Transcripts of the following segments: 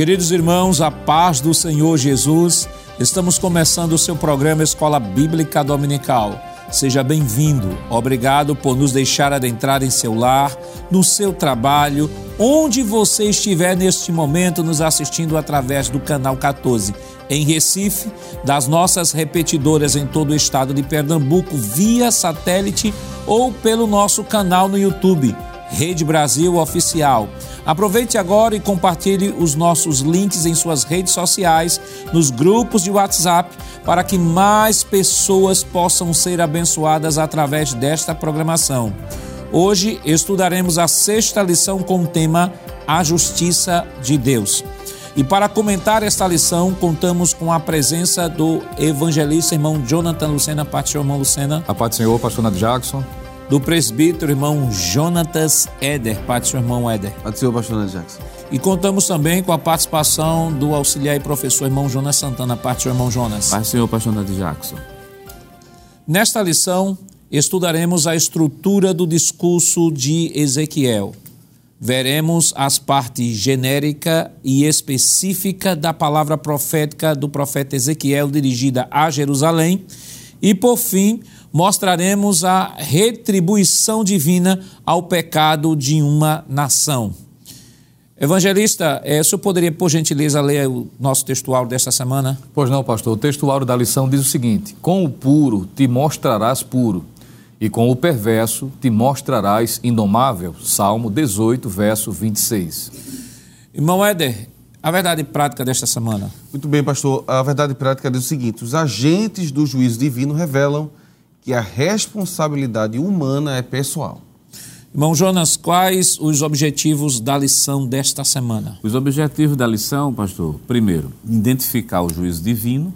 Queridos irmãos, a paz do Senhor Jesus, estamos começando o seu programa Escola Bíblica Dominical. Seja bem-vindo. Obrigado por nos deixar adentrar em seu lar, no seu trabalho, onde você estiver neste momento nos assistindo através do canal 14 em Recife, das nossas repetidoras em todo o estado de Pernambuco via satélite ou pelo nosso canal no YouTube, Rede Brasil Oficial. Aproveite agora e compartilhe os nossos links em suas redes sociais, nos grupos de WhatsApp, para que mais pessoas possam ser abençoadas através desta programação. Hoje estudaremos a sexta lição com o tema A Justiça de Deus. E para comentar esta lição, contamos com a presença do evangelista irmão Jonathan Lucena. Paz irmão Lucena. A paz do Senhor, pastor Nath Jackson do presbítero irmão Jonatas Éder, Pai do seu irmão Éder. Pai do Senhor, pastor Jackson. E contamos também com a participação do auxiliar e professor irmão Jonas Santana, parte do seu irmão Jonas. Pai do Senhor, pastor Jackson. Nesta lição, estudaremos a estrutura do discurso de Ezequiel. Veremos as partes genérica e específica da palavra profética do profeta Ezequiel dirigida a Jerusalém. E, por fim, mostraremos a retribuição divina ao pecado de uma nação. Evangelista, é, o senhor poderia, por gentileza, ler o nosso textual desta semana? Pois não, pastor. O textual da lição diz o seguinte: Com o puro te mostrarás puro, e com o perverso te mostrarás indomável. Salmo 18, verso 26. Irmão Éder, a verdade prática desta semana. Muito bem, pastor. A verdade prática diz o seguinte: os agentes do juízo divino revelam que a responsabilidade humana é pessoal. Irmão Jonas, quais os objetivos da lição desta semana? Os objetivos da lição, pastor, primeiro, identificar o juízo divino,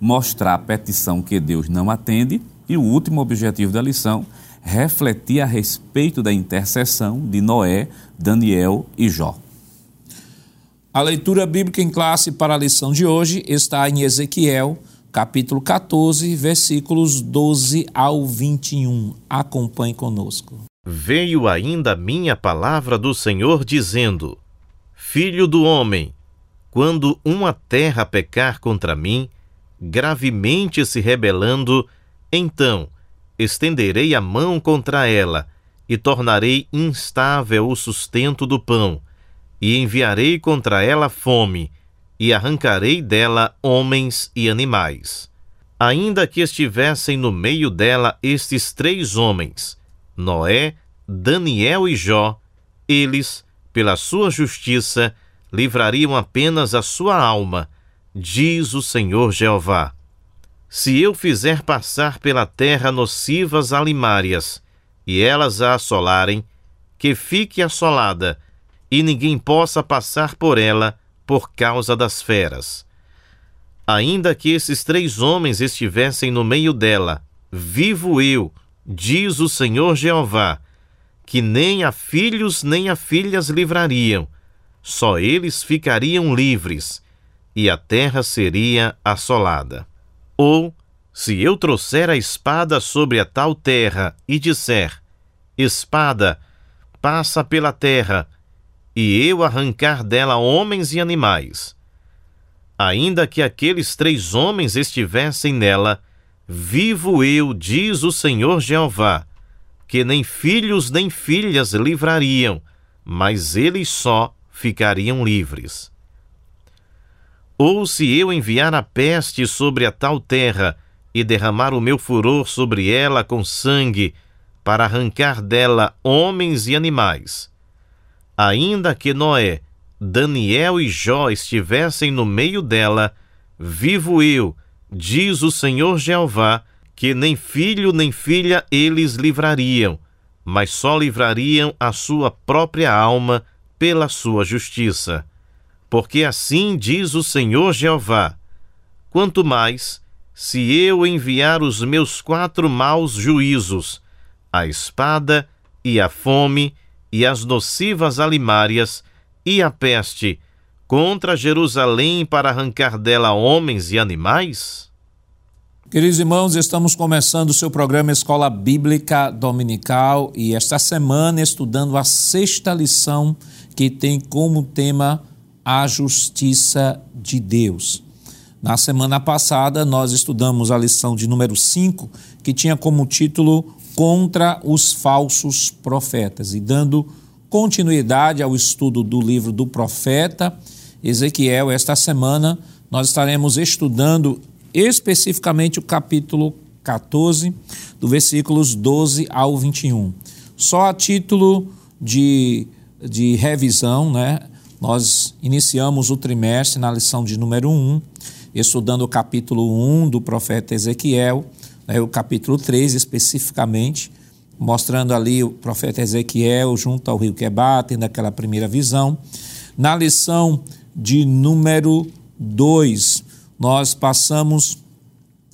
mostrar a petição que Deus não atende, e o último objetivo da lição, refletir a respeito da intercessão de Noé, Daniel e Jó. A leitura bíblica em classe para a lição de hoje está em Ezequiel, capítulo 14, versículos 12 ao 21. Acompanhe conosco. Veio ainda minha palavra do Senhor dizendo: Filho do homem, quando uma terra pecar contra mim, gravemente se rebelando, então estenderei a mão contra ela e tornarei instável o sustento do pão, e enviarei contra ela fome e arrancarei dela homens e animais. Ainda que estivessem no meio dela estes três homens, Noé, Daniel e Jó, eles, pela sua justiça, livrariam apenas a sua alma, diz o Senhor Jeová. Se eu fizer passar pela terra nocivas alimárias, e elas a assolarem, que fique assolada, e ninguém possa passar por ela, por causa das feras. Ainda que esses três homens estivessem no meio dela, vivo eu, diz o Senhor Jeová, que nem a filhos nem a filhas livrariam, só eles ficariam livres, e a terra seria assolada. Ou, se eu trouxer a espada sobre a tal terra e disser: Espada, passa pela terra, e eu arrancar dela homens e animais. Ainda que aqueles três homens estivessem nela, vivo eu, diz o Senhor Jeová, que nem filhos nem filhas livrariam, mas eles só ficariam livres. Ou se eu enviar a peste sobre a tal terra e derramar o meu furor sobre ela com sangue, para arrancar dela homens e animais, ainda que Noé, Daniel e Jó estivessem no meio dela, vivo eu, diz o Senhor Jeová, que nem filho nem filha eles livrariam, mas só livrariam a sua própria alma pela sua justiça. Porque assim diz o Senhor Jeová: quanto mais, se eu enviar os meus quatro maus juízos, a espada e a fome, e as nocivas alimárias e a peste contra Jerusalém para arrancar dela homens e animais? Queridos irmãos, estamos começando o seu programa Escola Bíblica Dominical e esta semana estudando a sexta lição que tem como tema a justiça de Deus. Na semana passada, nós estudamos a lição de número 5, que tinha como título Contra os Falsos Profetas. E dando continuidade ao estudo do livro do profeta Ezequiel, esta semana nós estaremos estudando especificamente o capítulo 14, do versículos 12 ao 21. Só a título de, de revisão, né? Nós iniciamos o trimestre na lição de número 1, estudando o capítulo 1 do profeta Ezequiel, né, o capítulo 3 especificamente, mostrando ali o profeta Ezequiel junto ao rio Quebá, tendo aquela primeira visão. Na lição de número 2, nós passamos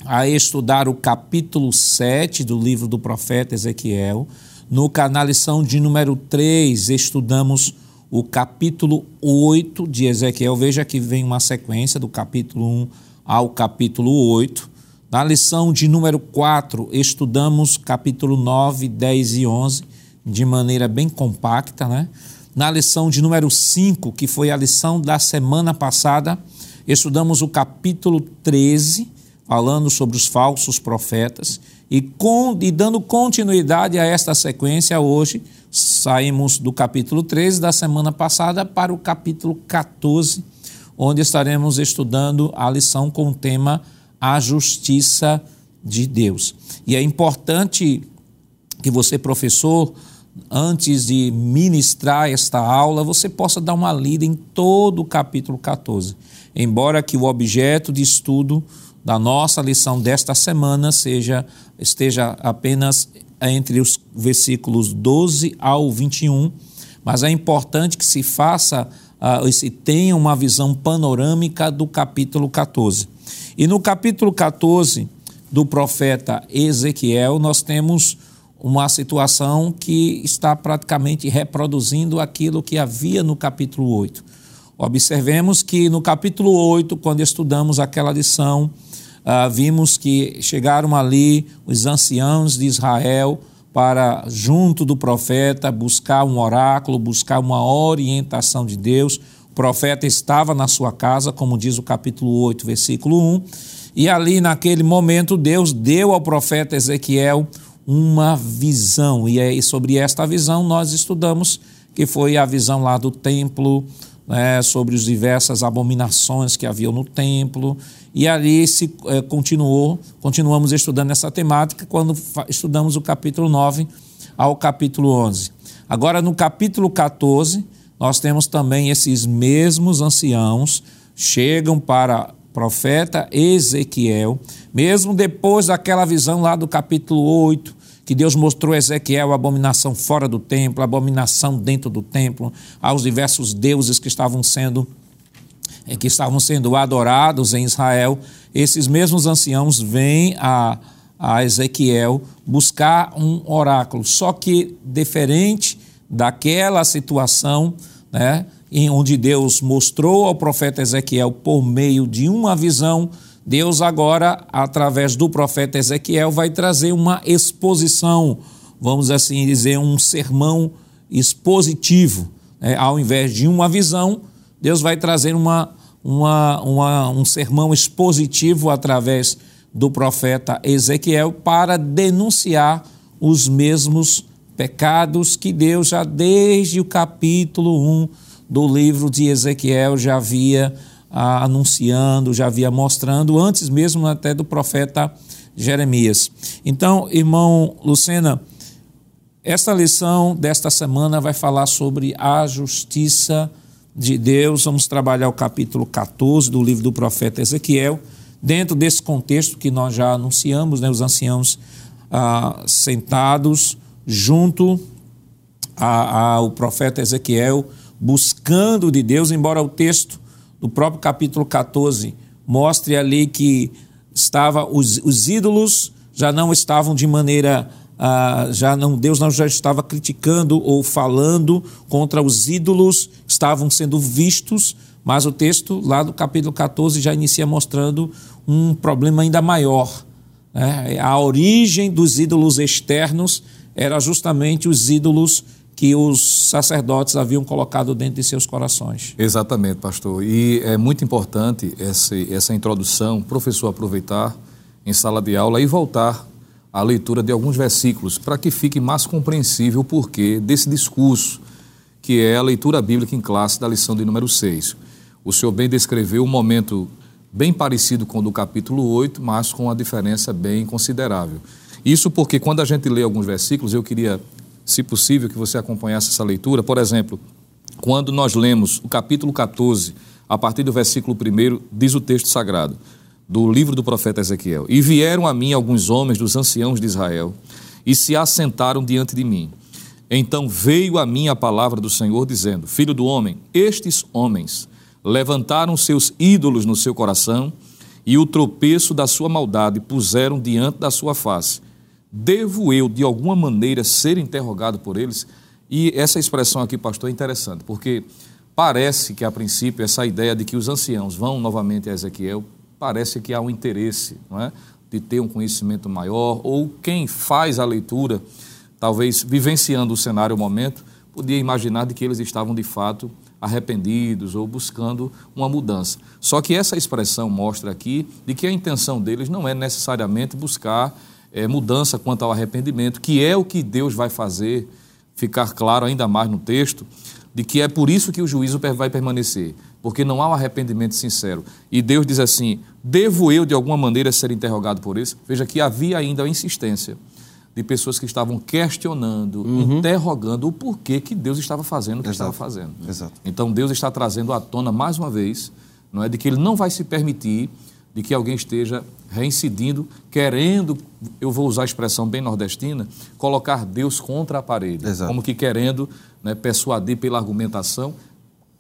a estudar o capítulo 7 do livro do profeta Ezequiel. No, na lição de número 3, estudamos o capítulo 8 de Ezequiel. Veja que vem uma sequência do capítulo 1 ao capítulo 8. Na lição de número 4, estudamos capítulo 9, 10 e 11 de maneira bem compacta, né? Na lição de número 5, que foi a lição da semana passada, estudamos o capítulo 13, falando sobre os falsos profetas. E, com, e dando continuidade a esta sequência, hoje saímos do capítulo 13 da semana passada para o capítulo 14, onde estaremos estudando a lição com o tema A Justiça de Deus. E é importante que você, professor, antes de ministrar esta aula, você possa dar uma lida em todo o capítulo 14. Embora que o objeto de estudo da nossa lição desta semana seja esteja apenas entre os versículos 12 ao 21, mas é importante que se faça uh, se tenha uma visão panorâmica do capítulo 14. E no capítulo 14 do profeta Ezequiel, nós temos uma situação que está praticamente reproduzindo aquilo que havia no capítulo 8. Observemos que no capítulo 8, quando estudamos aquela lição, uh, vimos que chegaram ali os anciãos de Israel para, junto do profeta, buscar um oráculo, buscar uma orientação de Deus. Profeta estava na sua casa, como diz o capítulo 8, versículo 1, e ali naquele momento Deus deu ao profeta Ezequiel uma visão, e é sobre esta visão nós estudamos, que foi a visão lá do templo, né, sobre as diversas abominações que haviam no templo, e ali se é, continuou, continuamos estudando essa temática quando estudamos o capítulo 9 ao capítulo 11. Agora, no capítulo 14, nós temos também esses mesmos anciãos chegam para profeta Ezequiel, mesmo depois daquela visão lá do capítulo 8, que Deus mostrou a Ezequiel a abominação fora do templo, a abominação dentro do templo, aos diversos deuses que estavam sendo em que estavam sendo adorados em Israel, esses mesmos anciãos vêm a, a Ezequiel buscar um oráculo, só que diferente daquela situação, né, em onde Deus mostrou ao profeta Ezequiel por meio de uma visão, Deus agora, através do profeta Ezequiel, vai trazer uma exposição, vamos assim dizer, um sermão expositivo. Né? Ao invés de uma visão, Deus vai trazer uma, uma, uma, um sermão expositivo através do profeta Ezequiel para denunciar os mesmos pecados que Deus já desde o capítulo 1 do livro de Ezequiel já havia ah, anunciando, já havia mostrando, antes mesmo até do profeta Jeremias. Então, irmão Lucena, esta lição desta semana vai falar sobre a justiça de Deus. Vamos trabalhar o capítulo 14 do livro do profeta Ezequiel, dentro desse contexto que nós já anunciamos, né, os anciãos ah, sentados junto ao profeta Ezequiel, buscando de Deus, embora o texto do próprio capítulo 14 mostre ali que estava os, os ídolos já não estavam de maneira ah, já não Deus não já estava criticando ou falando contra os ídolos estavam sendo vistos, mas o texto lá do capítulo 14 já inicia mostrando um problema ainda maior. Né? A origem dos ídolos externos era justamente os ídolos que os sacerdotes haviam colocado dentro de seus corações. Exatamente, pastor. E é muito importante essa, essa introdução, professor aproveitar em sala de aula e voltar à leitura de alguns versículos para que fique mais compreensível o porquê desse discurso, que é a leitura bíblica em classe da lição de número 6. O senhor bem descreveu um momento bem parecido com o do capítulo 8, mas com uma diferença bem considerável. Isso porque quando a gente lê alguns versículos, eu queria se possível, que você acompanhasse essa leitura. Por exemplo, quando nós lemos o capítulo 14, a partir do versículo 1, diz o texto sagrado do livro do profeta Ezequiel: E vieram a mim alguns homens dos anciãos de Israel e se assentaram diante de mim. Então veio a mim a palavra do Senhor, dizendo: Filho do homem, estes homens levantaram seus ídolos no seu coração e o tropeço da sua maldade puseram diante da sua face Devo eu, de alguma maneira, ser interrogado por eles? E essa expressão aqui, pastor, é interessante, porque parece que, a princípio, essa ideia de que os anciãos vão novamente a Ezequiel, parece que há um interesse não é? de ter um conhecimento maior, ou quem faz a leitura, talvez vivenciando o cenário, o momento, podia imaginar de que eles estavam, de fato, arrependidos ou buscando uma mudança. Só que essa expressão mostra aqui de que a intenção deles não é necessariamente buscar é, mudança quanto ao arrependimento, que é o que Deus vai fazer ficar claro ainda mais no texto, de que é por isso que o juízo vai permanecer, porque não há um arrependimento sincero. E Deus diz assim: devo eu de alguma maneira ser interrogado por isso? Veja que havia ainda a insistência de pessoas que estavam questionando, uhum. interrogando o porquê que Deus estava fazendo o que Exato. estava fazendo. Exato. Então Deus está trazendo à tona mais uma vez, não é de que ele não vai se permitir de que alguém esteja reincidindo, querendo, eu vou usar a expressão bem nordestina, colocar Deus contra a parede. Exato. Como que querendo né, persuadir pela argumentação,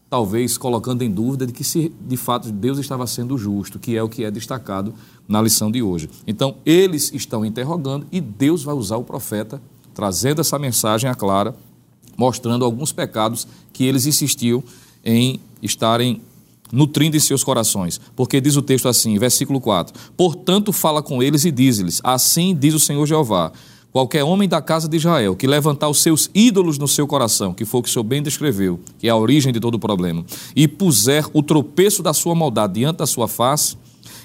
talvez colocando em dúvida de que se de fato Deus estava sendo justo, que é o que é destacado na lição de hoje. Então, eles estão interrogando e Deus vai usar o profeta trazendo essa mensagem a Clara, mostrando alguns pecados que eles insistiam em estarem nutrindo em seus corações. Porque diz o texto assim, versículo 4: Portanto, fala com eles e diz-lhes: Assim diz o Senhor Jeová. Qualquer homem da casa de Israel que levantar os seus ídolos no seu coração, que foi o que o Senhor bem descreveu, que é a origem de todo o problema, e puser o tropeço da sua maldade diante da sua face,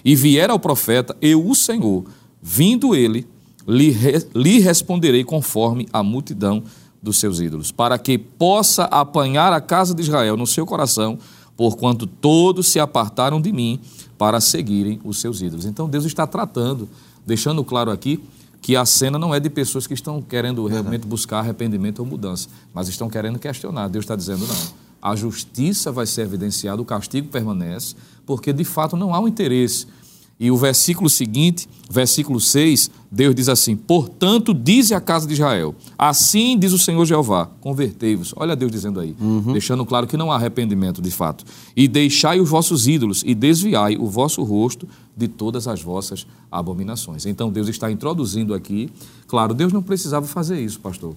e vier ao profeta, eu, o Senhor, vindo ele, lhe, lhe responderei conforme a multidão dos seus ídolos, para que possa apanhar a casa de Israel no seu coração porquanto todos se apartaram de mim para seguirem os seus ídolos. Então Deus está tratando, deixando claro aqui que a cena não é de pessoas que estão querendo realmente buscar arrependimento ou mudança, mas estão querendo questionar. Deus está dizendo não. A justiça vai ser evidenciada, o castigo permanece, porque de fato não há um interesse e o versículo seguinte, versículo 6, Deus diz assim: Portanto, dize a casa de Israel: Assim diz o Senhor Jeová: Convertei-vos. Olha Deus dizendo aí, uhum. deixando claro que não há arrependimento de fato. E deixai os vossos ídolos e desviai o vosso rosto de todas as vossas abominações. Então Deus está introduzindo aqui. Claro, Deus não precisava fazer isso, pastor.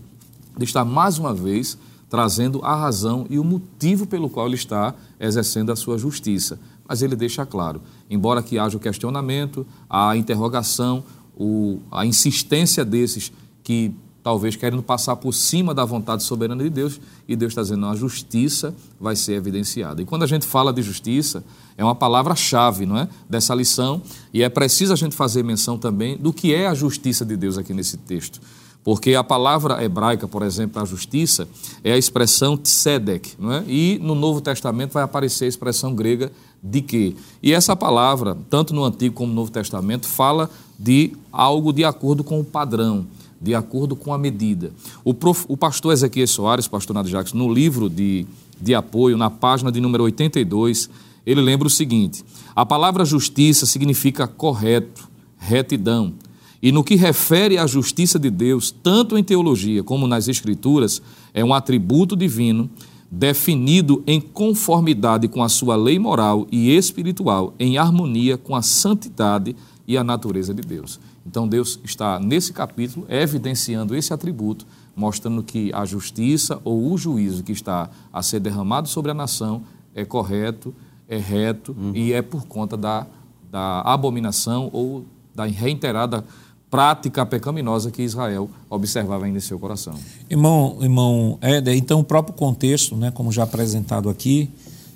Ele está mais uma vez trazendo a razão e o motivo pelo qual ele está exercendo a sua justiça mas ele deixa claro, embora que haja o questionamento, a interrogação, o, a insistência desses que talvez querendo passar por cima da vontade soberana de Deus, e Deus está dizendo, a justiça vai ser evidenciada. E quando a gente fala de justiça, é uma palavra-chave, não é? Dessa lição, e é preciso a gente fazer menção também do que é a justiça de Deus aqui nesse texto. Porque a palavra hebraica, por exemplo, a justiça, é a expressão tzedek, não é? E no Novo Testamento vai aparecer a expressão grega de quê? E essa palavra, tanto no Antigo como no Novo Testamento, fala de algo de acordo com o padrão, de acordo com a medida. O, prof, o pastor Ezequiel Soares, pastor Nado Jacques, no livro de, de apoio, na página de número 82, ele lembra o seguinte: a palavra justiça significa correto, retidão e no que refere à justiça de Deus, tanto em teologia como nas Escrituras, é um atributo divino definido em conformidade com a sua lei moral e espiritual, em harmonia com a santidade e a natureza de Deus. Então, Deus está nesse capítulo evidenciando esse atributo, mostrando que a justiça ou o juízo que está a ser derramado sobre a nação é correto, é reto uhum. e é por conta da, da abominação ou da reiterada prática pecaminosa que Israel observava ainda em seu coração. Irmão, irmão Éder, então o próprio contexto, né, como já apresentado aqui,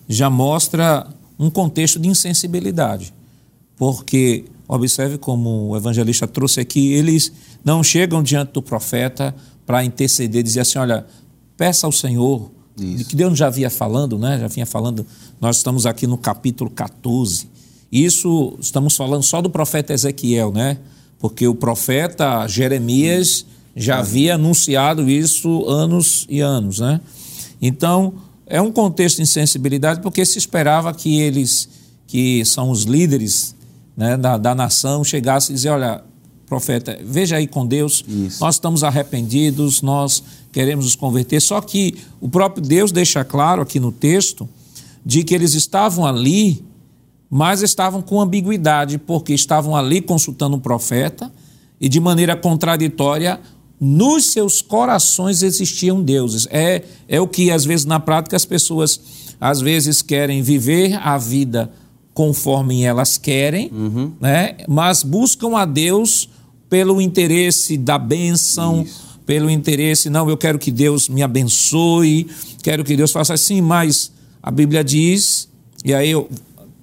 já mostra um contexto de insensibilidade. Porque, observe como o evangelista trouxe aqui, eles não chegam diante do profeta para interceder, dizer assim: olha, peça ao Senhor, de que Deus já vinha falando, né? já vinha falando, nós estamos aqui no capítulo 14. Isso estamos falando só do profeta Ezequiel, né? Porque o profeta Jeremias já havia anunciado isso anos e anos, né? Então, é um contexto de insensibilidade porque se esperava que eles, que são os líderes né, da, da nação, chegassem e dizer, olha, profeta, veja aí com Deus, Isso. nós estamos arrependidos, nós queremos nos converter. Só que o próprio Deus deixa claro aqui no texto de que eles estavam ali mas estavam com ambiguidade, porque estavam ali consultando um profeta e de maneira contraditória nos seus corações existiam deuses. É, é o que às vezes na prática as pessoas às vezes querem viver a vida conforme elas querem, uhum. né? mas buscam a Deus pelo interesse da bênção, Isso. pelo interesse, não, eu quero que Deus me abençoe, quero que Deus faça assim, mas a Bíblia diz, e aí eu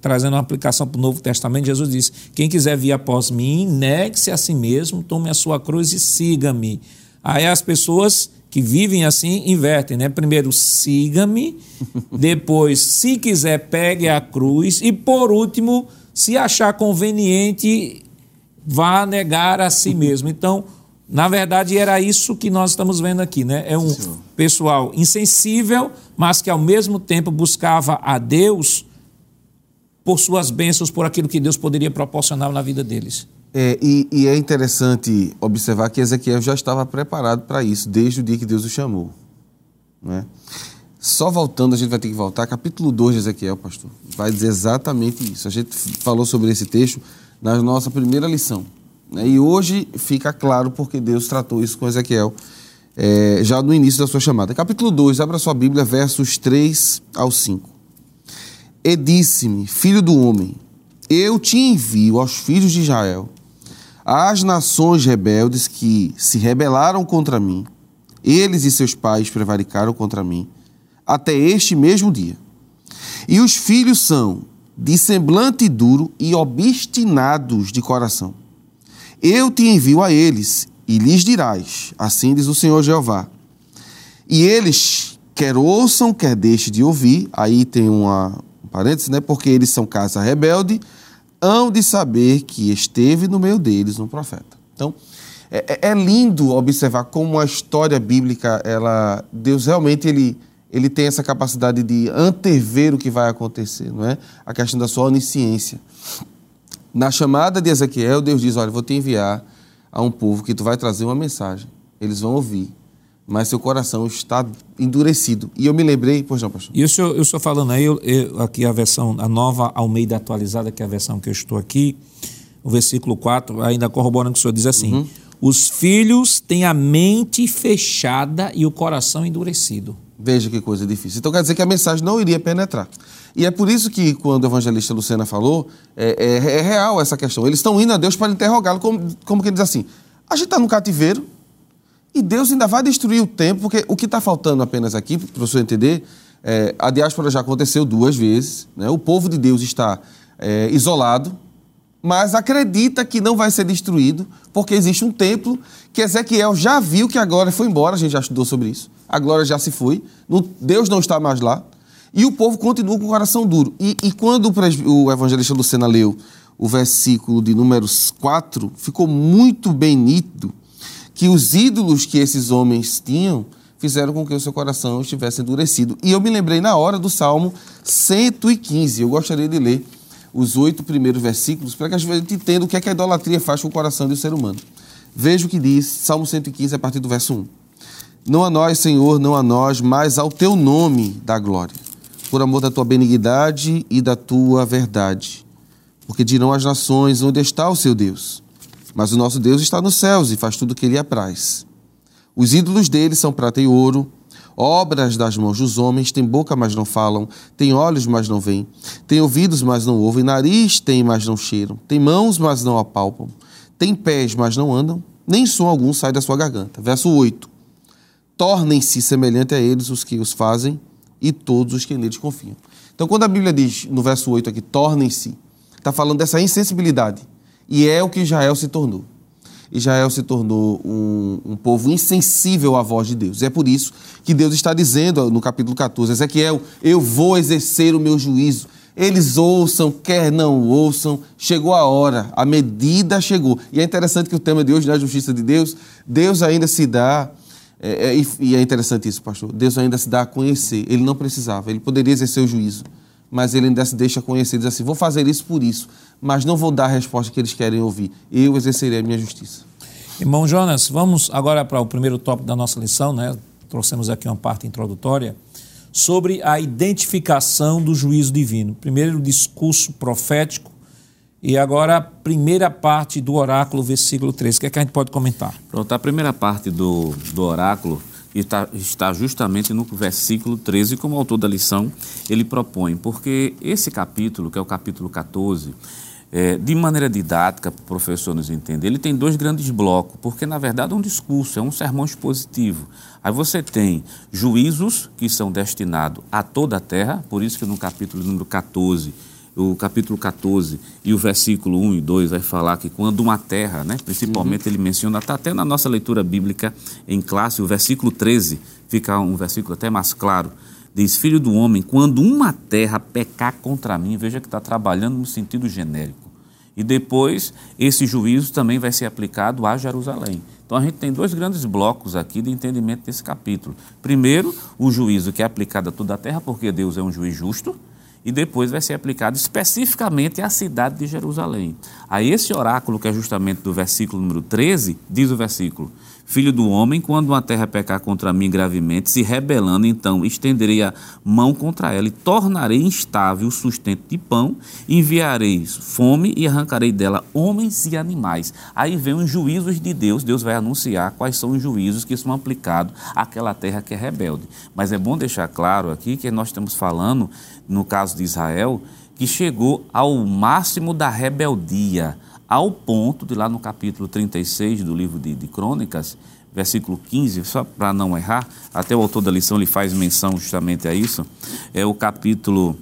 trazendo uma aplicação para o Novo Testamento, Jesus disse: Quem quiser vir após mim, negue-se a si mesmo, tome a sua cruz e siga-me. Aí as pessoas que vivem assim invertem, né? Primeiro, siga-me, depois, se quiser, pegue a cruz, e por último, se achar conveniente, vá negar a si mesmo. Então, na verdade, era isso que nós estamos vendo aqui, né? É um pessoal insensível, mas que ao mesmo tempo buscava a Deus por suas bênçãos, por aquilo que Deus poderia proporcionar na vida deles. É, e, e, é interessante observar que Ezequiel já estava preparado para isso, desde o dia que Deus o chamou. Né? Só voltando, a gente vai ter que voltar, capítulo 2 de Ezequiel, pastor, vai dizer exatamente isso. A gente falou sobre esse texto na nossa primeira lição. Né? E hoje fica claro porque Deus tratou isso com Ezequiel é, já no início da sua chamada. Capítulo 2, abra sua Bíblia, versos 3 ao 5 e disse-me: Filho do homem, eu te envio aos filhos de Israel, às nações rebeldes que se rebelaram contra mim. Eles e seus pais prevaricaram contra mim, até este mesmo dia. E os filhos são de semblante duro e obstinados de coração. Eu te envio a eles, e lhes dirás: Assim diz o Senhor Jeová. E eles, quer ouçam, quer deixem de ouvir, aí tem uma, parênteses, né? Porque eles são casa rebelde, hão de saber que esteve no meio deles um profeta. Então, é, é, é lindo observar como a história bíblica, ela, Deus realmente ele, ele tem essa capacidade de antever o que vai acontecer, não é? A questão da sua onisciência. Na chamada de Ezequiel, Deus diz: Olha, vou te enviar a um povo que tu vai trazer uma mensagem. Eles vão ouvir mas seu coração está endurecido. E eu me lembrei, pois não, pastor. E o senhor, eu estou falando aí, eu, eu, aqui a versão, a nova Almeida atualizada, que é a versão que eu estou aqui, o versículo 4, ainda corroborando que o senhor diz assim: uhum. Os filhos têm a mente fechada e o coração endurecido. Veja que coisa difícil. Então quer dizer que a mensagem não iria penetrar. E é por isso que, quando o evangelista Lucena falou, é, é, é real essa questão. Eles estão indo a Deus para interrogá-lo, como, como que ele diz assim: a gente está no cativeiro, e Deus ainda vai destruir o tempo, porque o que está faltando apenas aqui, para o senhor entender, é, a diáspora já aconteceu duas vezes, né? o povo de Deus está é, isolado, mas acredita que não vai ser destruído, porque existe um templo que Ezequiel já viu que a glória foi embora, a gente já estudou sobre isso, a glória já se foi, Deus não está mais lá, e o povo continua com o coração duro. E, e quando o, o evangelista Lucena leu o versículo de números 4, ficou muito bem nítido que os ídolos que esses homens tinham fizeram com que o seu coração estivesse endurecido. E eu me lembrei na hora do Salmo 115. Eu gostaria de ler os oito primeiros versículos para que a gente entenda o que, é que a idolatria faz com o coração do ser humano. Veja o que diz Salmo 115, a partir do verso 1. Não a nós, Senhor, não a nós, mas ao teu nome da glória, por amor da tua benignidade e da tua verdade. Porque dirão as nações: onde está o seu Deus? Mas o nosso Deus está nos céus e faz tudo o que lhe apraz. Os ídolos dele são prata e ouro, obras das mãos dos homens, têm boca, mas não falam, têm olhos, mas não veem, têm ouvidos, mas não ouvem, nariz têm, mas não cheiram, têm mãos, mas não apalpam, Tem pés, mas não andam, nem som algum sai da sua garganta. Verso 8. Tornem-se semelhante a eles os que os fazem e todos os que neles confiam. Então, quando a Bíblia diz no verso 8 aqui, tornem-se, está falando dessa insensibilidade. E é o que Israel se tornou. Israel se tornou um, um, povo insensível à voz de Deus. E é por isso que Deus está dizendo no capítulo 14, Ezequiel, eu vou exercer o meu juízo. Eles ouçam, quer não ouçam, chegou a hora, a medida chegou. E é interessante que o tema de hoje, na justiça de Deus, Deus ainda se dá, é, é, e é interessante isso, pastor, Deus ainda se dá a conhecer. Ele não precisava, ele poderia exercer o juízo, mas ele ainda se deixa conhecer, diz assim, vou fazer isso por isso, mas não vou dar a resposta que eles querem ouvir. Eu exercerei a minha justiça. Irmão Jonas, vamos agora para o primeiro tópico da nossa lição, né? Trouxemos aqui uma parte introdutória sobre a identificação do juízo divino. Primeiro, o discurso profético e agora a primeira parte do oráculo, versículo 13. O que, é que a gente pode comentar? Pronto, a primeira parte do, do oráculo está, está justamente no versículo 13, como autor da lição, ele propõe, porque esse capítulo, que é o capítulo 14, é, de maneira didática, para o professor nos entender, ele tem dois grandes blocos, porque na verdade é um discurso, é um sermão expositivo. Aí você tem juízos que são destinados a toda a terra, por isso que no capítulo número 14, o capítulo 14 e o versículo 1 e 2 vai falar que quando uma terra, né, principalmente uhum. ele menciona, está até na nossa leitura bíblica em classe, o versículo 13 fica um versículo até mais claro, diz, filho do homem, quando uma terra pecar contra mim, veja que está trabalhando no sentido genérico. E depois, esse juízo também vai ser aplicado a Jerusalém. Então, a gente tem dois grandes blocos aqui de entendimento desse capítulo. Primeiro, o juízo que é aplicado a toda a terra, porque Deus é um juiz justo e depois vai ser aplicado especificamente à cidade de Jerusalém. A esse oráculo, que é justamente do versículo número 13, diz o versículo: Filho do homem, quando uma terra pecar contra mim gravemente, se rebelando, então estenderei a mão contra ela e tornarei instável o sustento de pão, enviarei fome e arrancarei dela homens e animais. Aí vem os juízos de Deus, Deus vai anunciar quais são os juízos que são aplicados àquela terra que é rebelde. Mas é bom deixar claro aqui que nós estamos falando, no caso de Israel, que chegou ao máximo da rebeldia ao ponto de lá no capítulo 36 do livro de, de Crônicas, versículo 15, só para não errar, até o autor da lição ele faz menção justamente a isso, é o capítulo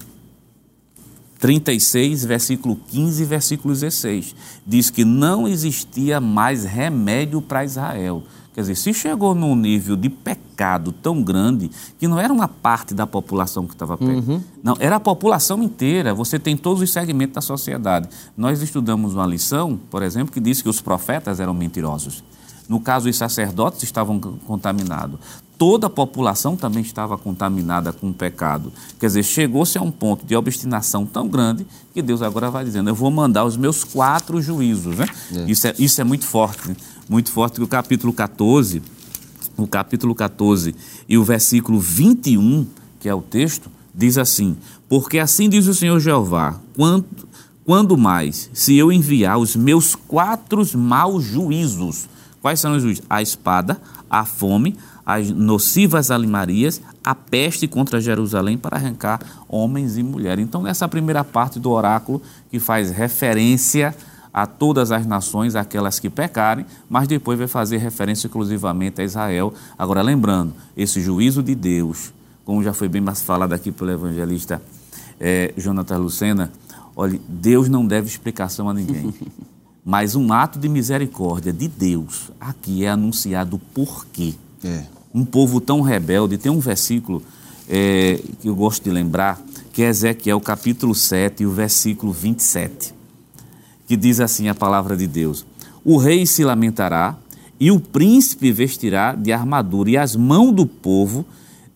36, versículo 15 e versículo 16. Diz que não existia mais remédio para Israel. Quer dizer, se chegou num nível de pecado tão grande que não era uma parte da população que estava perto, uhum. não, era a população inteira. Você tem todos os segmentos da sociedade. Nós estudamos uma lição, por exemplo, que diz que os profetas eram mentirosos. No caso, os sacerdotes estavam contaminados. Toda a população também estava contaminada com o pecado. Quer dizer, chegou-se a um ponto de obstinação tão grande que Deus agora vai dizendo: Eu vou mandar os meus quatro juízos. Né? É. Isso, é, isso é muito forte. Muito forte que o capítulo 14, o capítulo 14 e o versículo 21, que é o texto, diz assim: Porque assim diz o Senhor Jeová, quando, quando mais, se eu enviar os meus quatro maus juízos, quais são os juízos? A espada, a fome, as nocivas alimarias, a peste contra Jerusalém para arrancar homens e mulheres. Então, nessa primeira parte do oráculo, que faz referência a todas as nações, aquelas que pecarem, mas depois vai fazer referência exclusivamente a Israel. Agora, lembrando, esse juízo de Deus, como já foi bem mais falado aqui pelo evangelista é, Jonathan Lucena, olha, Deus não deve explicação a ninguém. mas um ato de misericórdia de Deus aqui é anunciado por quê? É. Um povo tão rebelde, tem um versículo é, que eu gosto de lembrar, que é Ezequiel capítulo 7 e o versículo 27 que diz assim a palavra de Deus: O rei se lamentará e o príncipe vestirá de armadura e as mãos do povo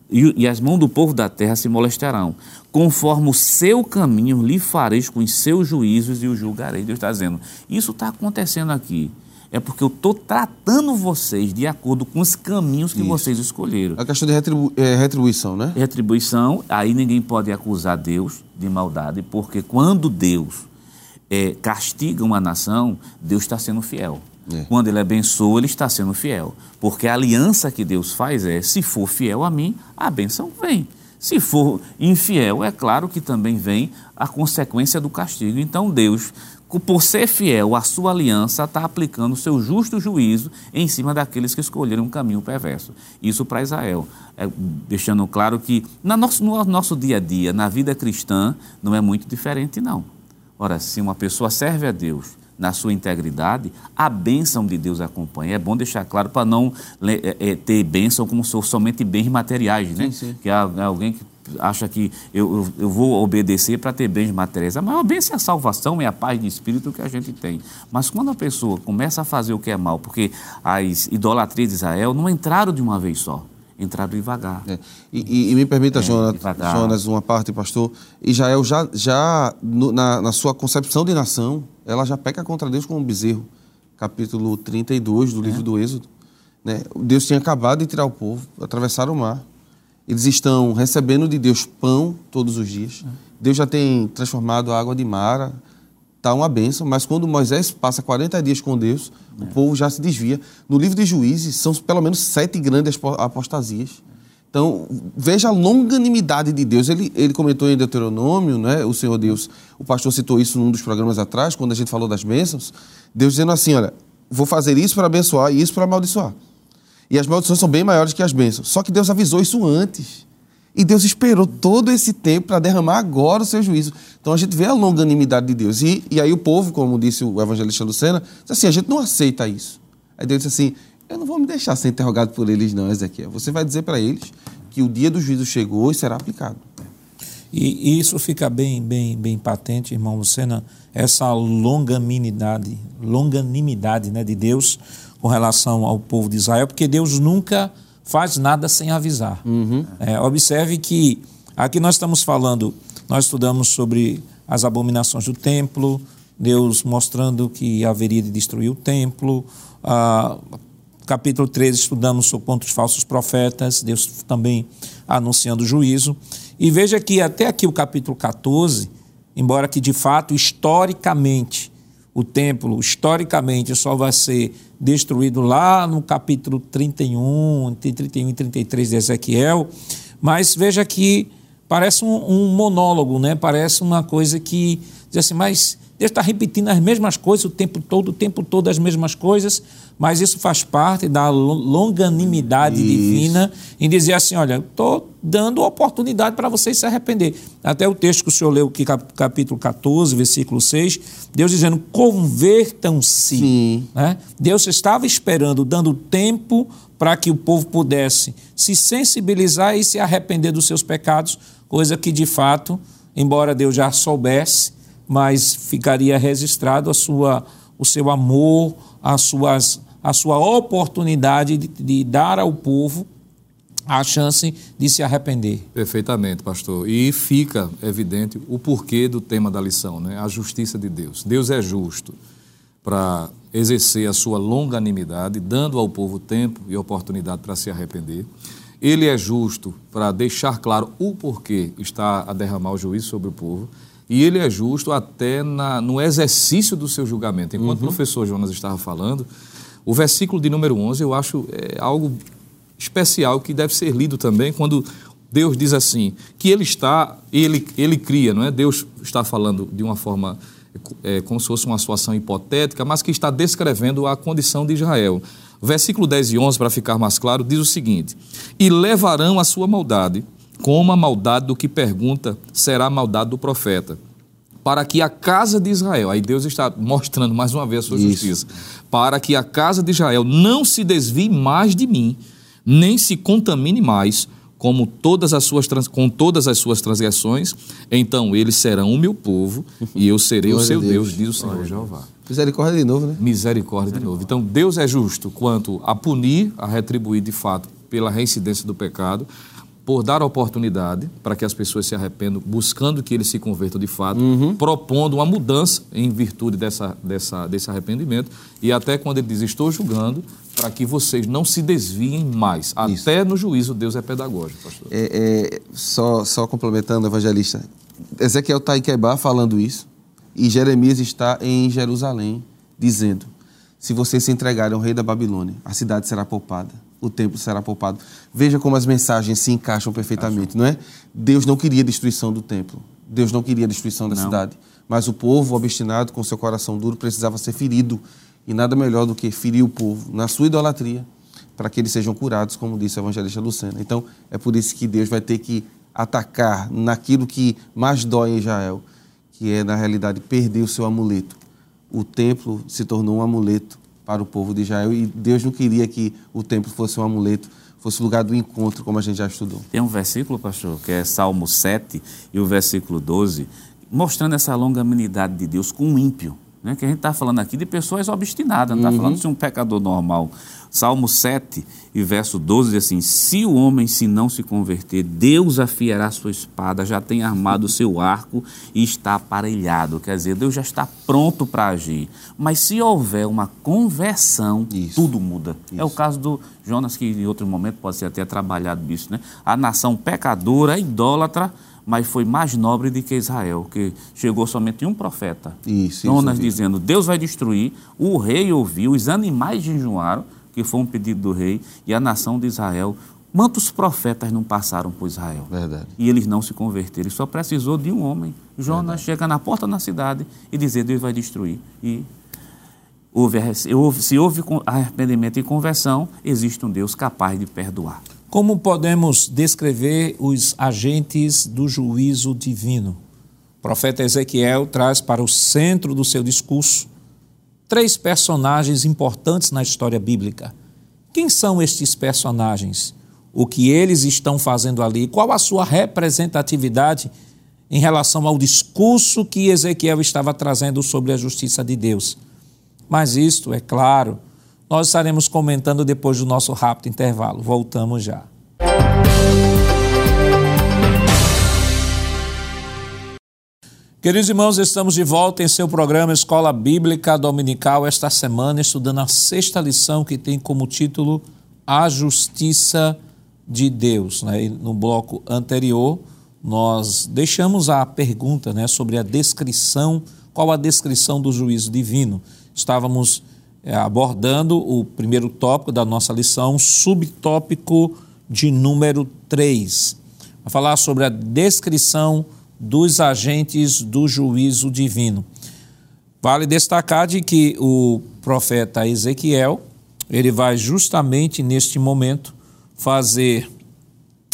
e, as mãos do povo da terra se molestarão. Conforme o seu caminho lhe fareis com os seus juízos e o julgarei. Deus está dizendo, isso está acontecendo aqui é porque eu estou tratando vocês de acordo com os caminhos que Isso. vocês escolheram. A questão de retribu é, retribuição, né? Retribuição, aí ninguém pode acusar Deus de maldade, porque quando Deus é, castiga uma nação, Deus está sendo fiel. É. Quando ele abençoa, ele está sendo fiel. Porque a aliança que Deus faz é: se for fiel a mim, a benção vem. Se for infiel, é claro que também vem a consequência do castigo. Então Deus, por ser fiel à sua aliança, está aplicando o seu justo juízo em cima daqueles que escolheram um caminho perverso. Isso para Israel. É, deixando claro que no nosso, no nosso dia a dia, na vida cristã, não é muito diferente, não. Ora, se uma pessoa serve a Deus na sua integridade, a bênção de Deus acompanha. É bom deixar claro para não é, é, ter bênção como somente bens materiais, né? Sim, sim. Que alguém que acha que eu, eu, eu vou obedecer para ter bens materiais. A maior bênção é a salvação, é a paz de espírito que a gente tem. Mas quando a pessoa começa a fazer o que é mal, porque as idolatrias de Israel não entraram de uma vez só, entraram devagar. É. E, e, e, me permita, é, Jonas, Jonas, uma parte, pastor. Israel já, já no, na, na sua concepção de nação, ela já peca contra Deus como um bezerro. Capítulo 32 do livro é. do Êxodo. Né? Deus tinha acabado de tirar o povo, atravessar o mar. Eles estão recebendo de Deus pão todos os dias. Deus já tem transformado a água de Mara, está uma benção, mas quando Moisés passa 40 dias com Deus, é. o povo já se desvia. No livro de Juízes, são pelo menos sete grandes apostasias. Então, veja a longanimidade de Deus. Ele, ele comentou em Deuteronômio, né, o Senhor Deus, o pastor citou isso num dos programas atrás, quando a gente falou das bênçãos. Deus dizendo assim: olha, vou fazer isso para abençoar e isso para amaldiçoar. E as maldições são bem maiores que as bênçãos. Só que Deus avisou isso antes. E Deus esperou todo esse tempo para derramar agora o seu juízo. Então a gente vê a longanimidade de Deus. E, e aí o povo, como disse o evangelista Lucena, disse assim: a gente não aceita isso. Aí Deus disse assim: eu não vou me deixar ser interrogado por eles, não, Ezequiel. Você vai dizer para eles que o dia do juízo chegou e será aplicado. E, e isso fica bem, bem, bem patente, irmão Lucena, essa longanimidade, longanimidade né, de Deus com relação ao povo de Israel, porque Deus nunca faz nada sem avisar. Uhum. É, observe que aqui nós estamos falando, nós estudamos sobre as abominações do templo, Deus mostrando que haveria de destruir o templo. Ah, capítulo 13, estudamos sobre contra os falsos profetas, Deus também anunciando o juízo. E veja que até aqui o capítulo 14, embora que de fato, historicamente, o templo, historicamente, só vai ser destruído lá no capítulo 31, entre 31 e 33 de Ezequiel. Mas veja que parece um, um monólogo, né? parece uma coisa que diz assim, mas Deus está repetindo as mesmas coisas o tempo todo, o tempo todo as mesmas coisas, mas isso faz parte da longanimidade isso. divina em dizer assim: olha, estou dando oportunidade para vocês se arrepender. Até o texto que o senhor leu aqui, capítulo 14, versículo 6, Deus dizendo: convertam-se. Né? Deus estava esperando, dando tempo para que o povo pudesse se sensibilizar e se arrepender dos seus pecados, coisa que de fato, embora Deus já soubesse, mas ficaria registrado a sua, o seu amor, as suas, a sua oportunidade de, de dar ao povo a chance de se arrepender. Perfeitamente, pastor. E fica evidente o porquê do tema da lição, né? A justiça de Deus. Deus é justo para exercer a sua longanimidade, dando ao povo tempo e oportunidade para se arrepender. Ele é justo para deixar claro o porquê está a derramar o juízo sobre o povo. E ele é justo até na, no exercício do seu julgamento. Enquanto uhum. o professor Jonas estava falando, o versículo de número 11 eu acho é, algo especial que deve ser lido também quando Deus diz assim, que ele está, ele, ele cria, não é? Deus está falando de uma forma é, como se fosse uma situação hipotética, mas que está descrevendo a condição de Israel. Versículo 10 e 11, para ficar mais claro, diz o seguinte: E levarão a sua maldade como a maldade do que pergunta será a maldade do profeta. Para que a casa de Israel, aí Deus está mostrando mais uma vez a sua Isso. justiça, para que a casa de Israel não se desvie mais de mim, nem se contamine mais, como todas as suas, com todas as suas transgressões, então eles serão o meu povo e eu serei o seu Deus. Deus, diz o Senhor Glória Jeová. Misericórdia de novo, né? Misericórdia de novo. Então Deus é justo quanto a punir, a retribuir de fato pela reincidência do pecado, por dar oportunidade para que as pessoas se arrependam, buscando que eles se convertam de fato, uhum. propondo uma mudança em virtude dessa, dessa, desse arrependimento, e até quando ele diz: Estou julgando, para que vocês não se desviem mais. Isso. Até no juízo, Deus é pedagógico, pastor. É, é, só, só complementando, evangelista, Ezequiel está em Quebá falando isso, e Jeremias está em Jerusalém, dizendo: Se vocês se entregarem ao rei da Babilônia, a cidade será poupada o templo será poupado. Veja como as mensagens se encaixam perfeitamente, não é? Deus não queria destruição do templo. Deus não queria a destruição da Não. cidade, mas o povo obstinado com seu coração duro precisava ser ferido e nada melhor do que ferir o povo na sua idolatria para que eles sejam curados, como disse a evangelista Lucena. Então, é por isso que Deus vai ter que atacar naquilo que mais dói em Israel, que é, na realidade, perder o seu amuleto. O templo se tornou um amuleto para o povo de Israel e Deus não queria que o templo fosse um amuleto, fosse lugar do encontro, como a gente já estudou. Tem um versículo, pastor, que é Salmo 7 e o versículo 12, mostrando essa longanimidade de Deus com o ímpio. Né? Que a gente está falando aqui de pessoas obstinadas, não está falando de um pecador normal. Salmo 7 e verso 12 diz assim: Se o homem se não se converter, Deus afiará sua espada, já tem armado o seu arco e está aparelhado. Quer dizer, Deus já está pronto para agir. Mas se houver uma conversão, Isso. tudo muda. É o caso do Jonas, que em outro momento pode ser até trabalhado nisso, né? A nação pecadora, idólatra, mas foi mais nobre do que Israel, que chegou somente um profeta. Isso, Jonas isso. dizendo, Deus vai destruir, o rei ouviu, os animais jejuaram, que foi um pedido do rei, e a nação de Israel, quantos profetas não passaram por Israel? Verdade. E eles não se converteram, só precisou de um homem. Jonas chega na porta da cidade e dizer, Deus vai destruir. E houve, se houve arrependimento e conversão, existe um Deus capaz de perdoar. Como podemos descrever os agentes do juízo divino? O profeta Ezequiel traz para o centro do seu discurso três personagens importantes na história bíblica. Quem são estes personagens? O que eles estão fazendo ali? Qual a sua representatividade em relação ao discurso que Ezequiel estava trazendo sobre a justiça de Deus? Mas isto, é claro, nós estaremos comentando depois do nosso rápido intervalo. Voltamos já. Queridos irmãos, estamos de volta em seu programa Escola Bíblica Dominical esta semana, estudando a sexta lição que tem como título A Justiça de Deus. né? No bloco anterior, nós deixamos a pergunta né, sobre a descrição, qual a descrição do juízo divino. Estávamos eh, abordando o primeiro tópico da nossa lição, subtópico de número 3. Vai falar sobre a descrição dos agentes do juízo divino. Vale destacar de que o profeta Ezequiel, ele vai justamente neste momento fazer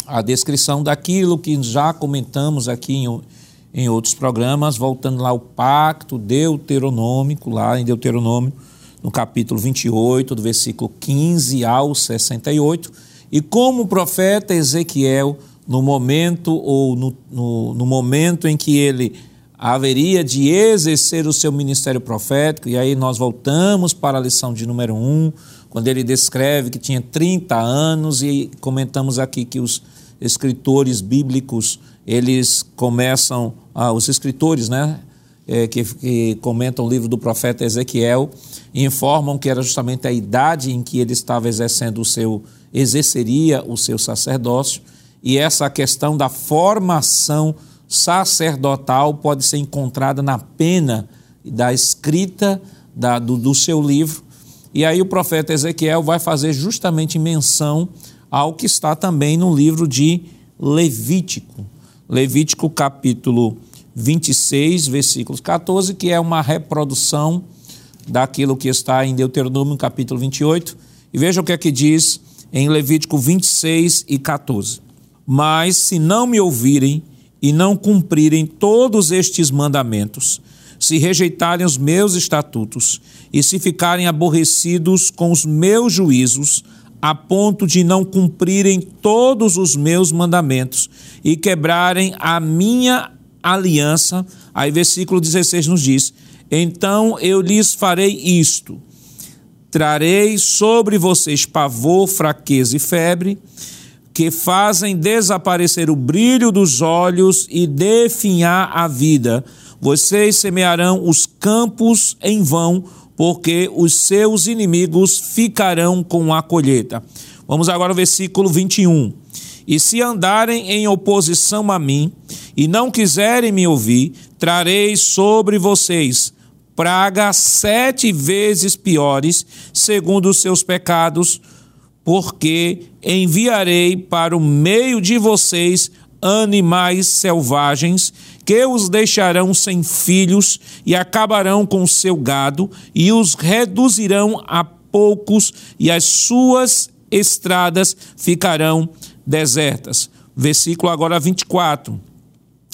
a descrição daquilo que já comentamos aqui em, em outros programas, voltando lá ao pacto deuteronômico, lá em Deuteronômio, no capítulo 28, do versículo 15 ao 68, e como o profeta Ezequiel, no momento ou no, no, no momento em que ele haveria de exercer o seu ministério profético, e aí nós voltamos para a lição de número 1, quando ele descreve que tinha 30 anos, e comentamos aqui que os escritores bíblicos, eles começam, ah, os escritores, né, é, que, que comentam o livro do profeta Ezequiel, informam que era justamente a idade em que ele estava exercendo o seu, exerceria o seu sacerdócio, e essa questão da formação sacerdotal pode ser encontrada na pena da escrita da, do, do seu livro. E aí o profeta Ezequiel vai fazer justamente menção ao que está também no livro de Levítico. Levítico capítulo 26, versículos 14, que é uma reprodução daquilo que está em Deuteronômio capítulo 28. E veja o que é que diz em Levítico 26 e 14. Mas se não me ouvirem e não cumprirem todos estes mandamentos, se rejeitarem os meus estatutos e se ficarem aborrecidos com os meus juízos, a ponto de não cumprirem todos os meus mandamentos e quebrarem a minha aliança, aí versículo 16 nos diz: Então eu lhes farei isto: trarei sobre vocês pavor, fraqueza e febre, que fazem desaparecer o brilho dos olhos e definhar a vida. Vocês semearão os campos em vão, porque os seus inimigos ficarão com a colheita. Vamos agora ao versículo 21. E se andarem em oposição a mim e não quiserem me ouvir, trarei sobre vocês pragas sete vezes piores, segundo os seus pecados, porque enviarei para o meio de vocês animais selvagens, que os deixarão sem filhos e acabarão com o seu gado, e os reduzirão a poucos, e as suas estradas ficarão desertas. Versículo agora 24.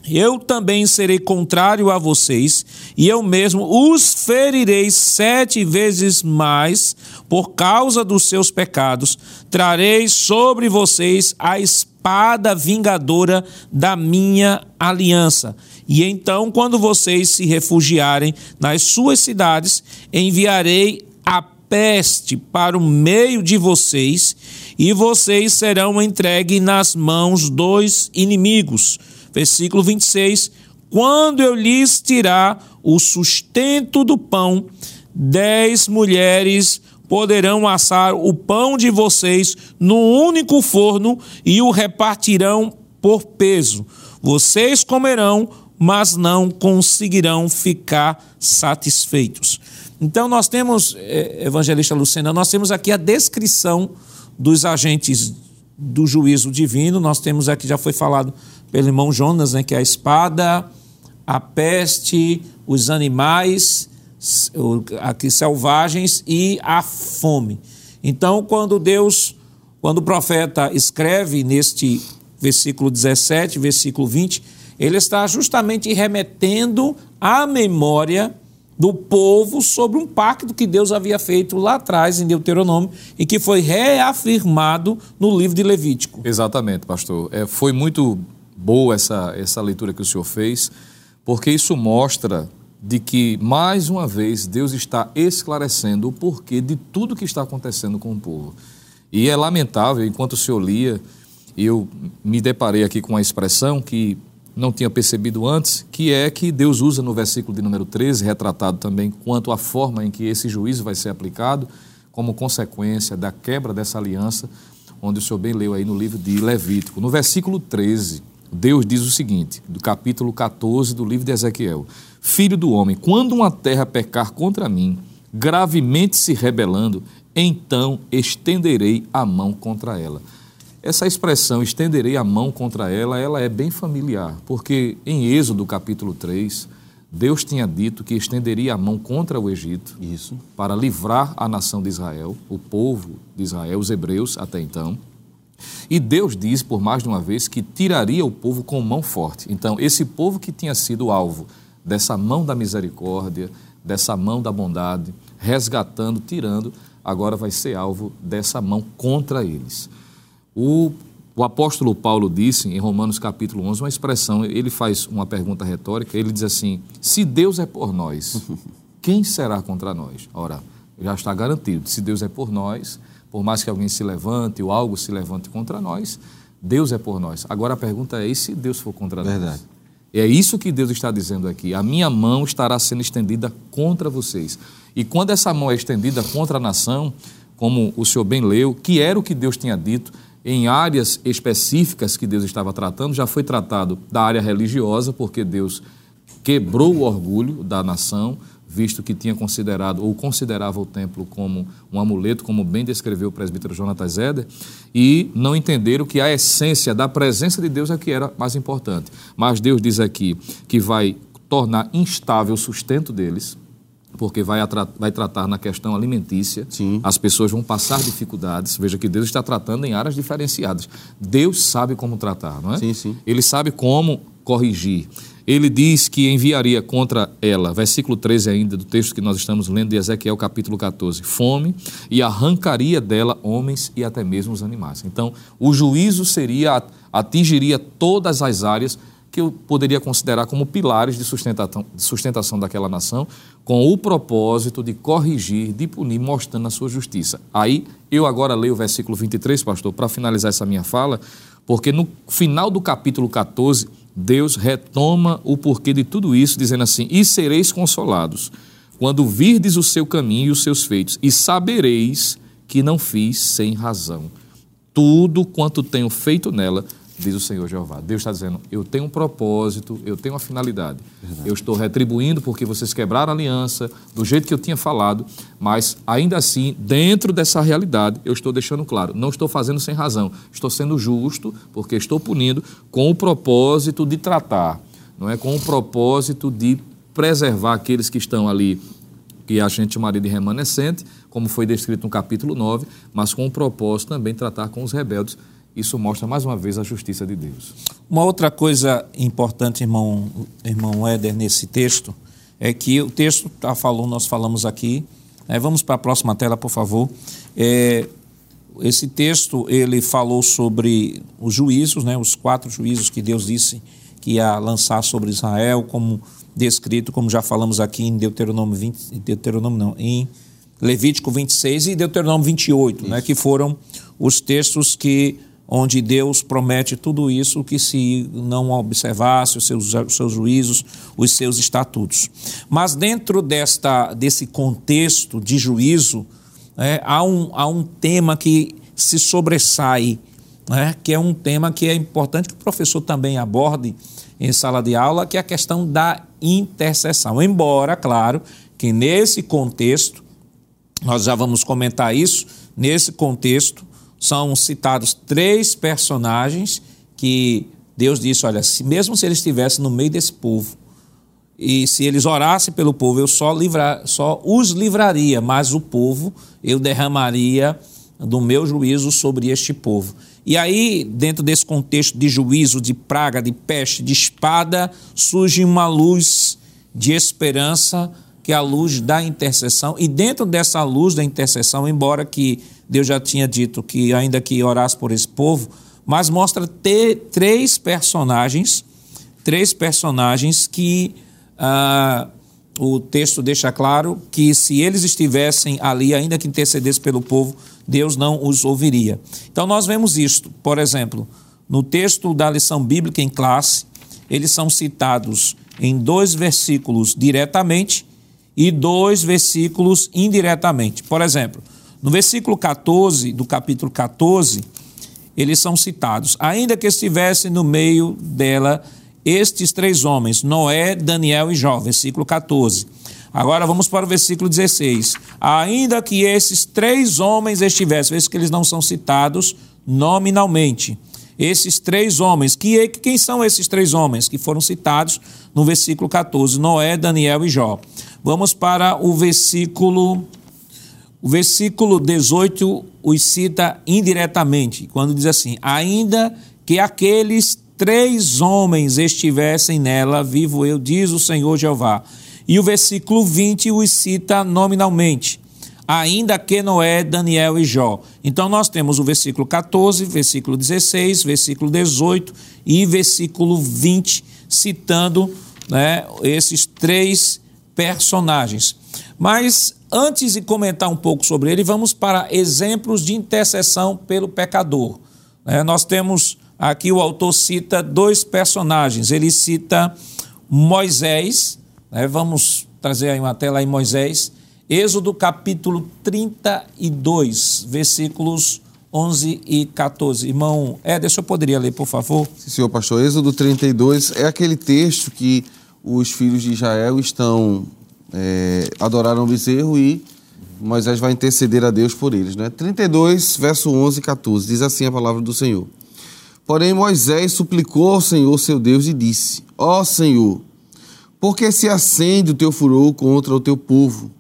Eu também serei contrário a vocês, e eu mesmo os ferirei sete vezes mais por causa dos seus pecados. Trarei sobre vocês a espada vingadora da minha aliança. E então, quando vocês se refugiarem nas suas cidades, enviarei a peste para o meio de vocês, e vocês serão entregues nas mãos dos inimigos versículo 26, quando eu lhes tirar o sustento do pão, dez mulheres poderão assar o pão de vocês num único forno e o repartirão por peso. Vocês comerão, mas não conseguirão ficar satisfeitos. Então, nós temos, eh, evangelista Lucena, nós temos aqui a descrição dos agentes do juízo divino, nós temos aqui, já foi falado pelo irmão Jonas, né, que é a espada, a peste, os animais aqui selvagens e a fome. Então, quando Deus, quando o profeta escreve neste versículo 17, versículo 20, ele está justamente remetendo à memória do povo sobre um pacto que Deus havia feito lá atrás em Deuteronômio e que foi reafirmado no livro de Levítico. Exatamente, pastor. É, foi muito boa essa, essa leitura que o senhor fez, porque isso mostra de que, mais uma vez, Deus está esclarecendo o porquê de tudo que está acontecendo com o povo. E é lamentável, enquanto o senhor lia, eu me deparei aqui com uma expressão que não tinha percebido antes, que é que Deus usa no versículo de número 13, retratado também quanto à forma em que esse juízo vai ser aplicado, como consequência da quebra dessa aliança, onde o senhor bem leu aí no livro de Levítico. No versículo 13, Deus diz o seguinte, do capítulo 14 do livro de Ezequiel: Filho do homem, quando uma terra pecar contra mim, gravemente se rebelando, então estenderei a mão contra ela. Essa expressão estenderei a mão contra ela, ela é bem familiar, porque em Êxodo capítulo 3, Deus tinha dito que estenderia a mão contra o Egito Isso. para livrar a nação de Israel, o povo de Israel, os hebreus até então. E Deus diz, por mais de uma vez, que tiraria o povo com mão forte. Então, esse povo que tinha sido alvo dessa mão da misericórdia, dessa mão da bondade, resgatando, tirando, agora vai ser alvo dessa mão contra eles. O, o apóstolo Paulo disse em Romanos capítulo 11 uma expressão, ele faz uma pergunta retórica, ele diz assim: se Deus é por nós, quem será contra nós? Ora, já está garantido, se Deus é por nós, por mais que alguém se levante ou algo se levante contra nós, Deus é por nós. Agora a pergunta é: e se Deus for contra Verdade. nós? É isso que Deus está dizendo aqui. A minha mão estará sendo estendida contra vocês. E quando essa mão é estendida contra a nação, como o senhor bem leu, que era o que Deus tinha dito em áreas específicas que Deus estava tratando, já foi tratado da área religiosa, porque Deus quebrou o orgulho da nação, visto que tinha considerado ou considerava o templo como um amuleto, como bem descreveu o presbítero Jonatas Zeder, e não entenderam que a essência da presença de Deus é que era mais importante. Mas Deus diz aqui que vai tornar instável o sustento deles, porque vai, vai tratar na questão alimentícia, Sim. as pessoas vão passar dificuldades. Veja que Deus está tratando em áreas diferenciadas. Deus sabe como tratar, não é? Sim, sim. Ele sabe como corrigir ele diz que enviaria contra ela, versículo 13 ainda do texto que nós estamos lendo de Ezequiel capítulo 14, fome e arrancaria dela homens e até mesmo os animais. Então, o juízo seria atingiria todas as áreas que eu poderia considerar como pilares de sustentação, sustentação daquela nação, com o propósito de corrigir, de punir, mostrando a sua justiça. Aí, eu agora leio o versículo 23, pastor, para finalizar essa minha fala, porque no final do capítulo 14, Deus retoma o porquê de tudo isso, dizendo assim: E sereis consolados, quando virdes o seu caminho e os seus feitos, e sabereis que não fiz sem razão. Tudo quanto tenho feito nela, diz o Senhor Jeová. Deus está dizendo: eu tenho um propósito, eu tenho uma finalidade. Verdade. Eu estou retribuindo porque vocês quebraram a aliança do jeito que eu tinha falado, mas ainda assim, dentro dessa realidade, eu estou deixando claro: não estou fazendo sem razão, estou sendo justo porque estou punindo com o propósito de tratar, não é com o propósito de preservar aqueles que estão ali que a gente chamaria de remanescente, como foi descrito no capítulo 9, mas com o propósito também de tratar com os rebeldes isso mostra mais uma vez a justiça de Deus. Uma outra coisa importante, irmão, irmão Éder, nesse texto, é que o texto tá falou, nós falamos aqui. Né, vamos para a próxima tela, por favor. É, esse texto ele falou sobre os juízos, né, os quatro juízos que Deus disse que ia lançar sobre Israel, como descrito, como já falamos aqui em Deuteronômio 20, Deuteronômio não, em Levítico 26 e Deuteronômio 28, né, que foram os textos que onde Deus promete tudo isso que se não observasse os seus, os seus juízos, os seus estatutos. Mas dentro desta, desse contexto de juízo, é, há, um, há um tema que se sobressai, né, que é um tema que é importante que o professor também aborde em sala de aula, que é a questão da intercessão. Embora, claro, que nesse contexto, nós já vamos comentar isso, nesse contexto, são citados três personagens que Deus disse: olha, se, mesmo se eles estivessem no meio desse povo, e se eles orassem pelo povo, eu só, livrar, só os livraria, mas o povo eu derramaria do meu juízo sobre este povo. E aí, dentro desse contexto de juízo, de praga, de peste, de espada, surge uma luz de esperança, que é a luz da intercessão. E dentro dessa luz da intercessão, embora que Deus já tinha dito que ainda que orasse por esse povo, mas mostra ter três personagens, três personagens que ah, o texto deixa claro que se eles estivessem ali, ainda que intercedesse pelo povo, Deus não os ouviria. Então nós vemos isto, por exemplo, no texto da lição bíblica em classe, eles são citados em dois versículos diretamente e dois versículos indiretamente. Por exemplo, no versículo 14 do capítulo 14, eles são citados. Ainda que estivessem no meio dela estes três homens, Noé, Daniel e Jó, versículo 14. Agora vamos para o versículo 16. Ainda que esses três homens estivessem, veja que eles não são citados nominalmente. Esses três homens, que, quem são esses três homens que foram citados no versículo 14? Noé, Daniel e Jó. Vamos para o versículo o versículo 18 os cita indiretamente, quando diz assim: Ainda que aqueles três homens estivessem nela, vivo eu, diz o Senhor Jeová. E o versículo 20 os cita nominalmente, ainda que Noé, Daniel e Jó. Então nós temos o versículo 14, versículo 16, versículo 18 e versículo 20, citando né, esses três personagens. Mas antes de comentar um pouco sobre ele, vamos para exemplos de intercessão pelo pecador. É, nós temos aqui o autor cita dois personagens. Ele cita Moisés, né, vamos trazer aí uma tela aí, Moisés, Êxodo capítulo 32, versículos 11 e 14. Irmão Ederson, eu poderia ler, por favor? Sim, senhor pastor. Êxodo 32 é aquele texto que os filhos de Israel estão é, adoraram o bezerro e Moisés vai interceder a Deus por eles. Né? 32, verso 11 e 14, diz assim a palavra do Senhor. Porém, Moisés suplicou ao Senhor seu Deus e disse: Ó oh, Senhor, por que se acende o teu furor contra o teu povo,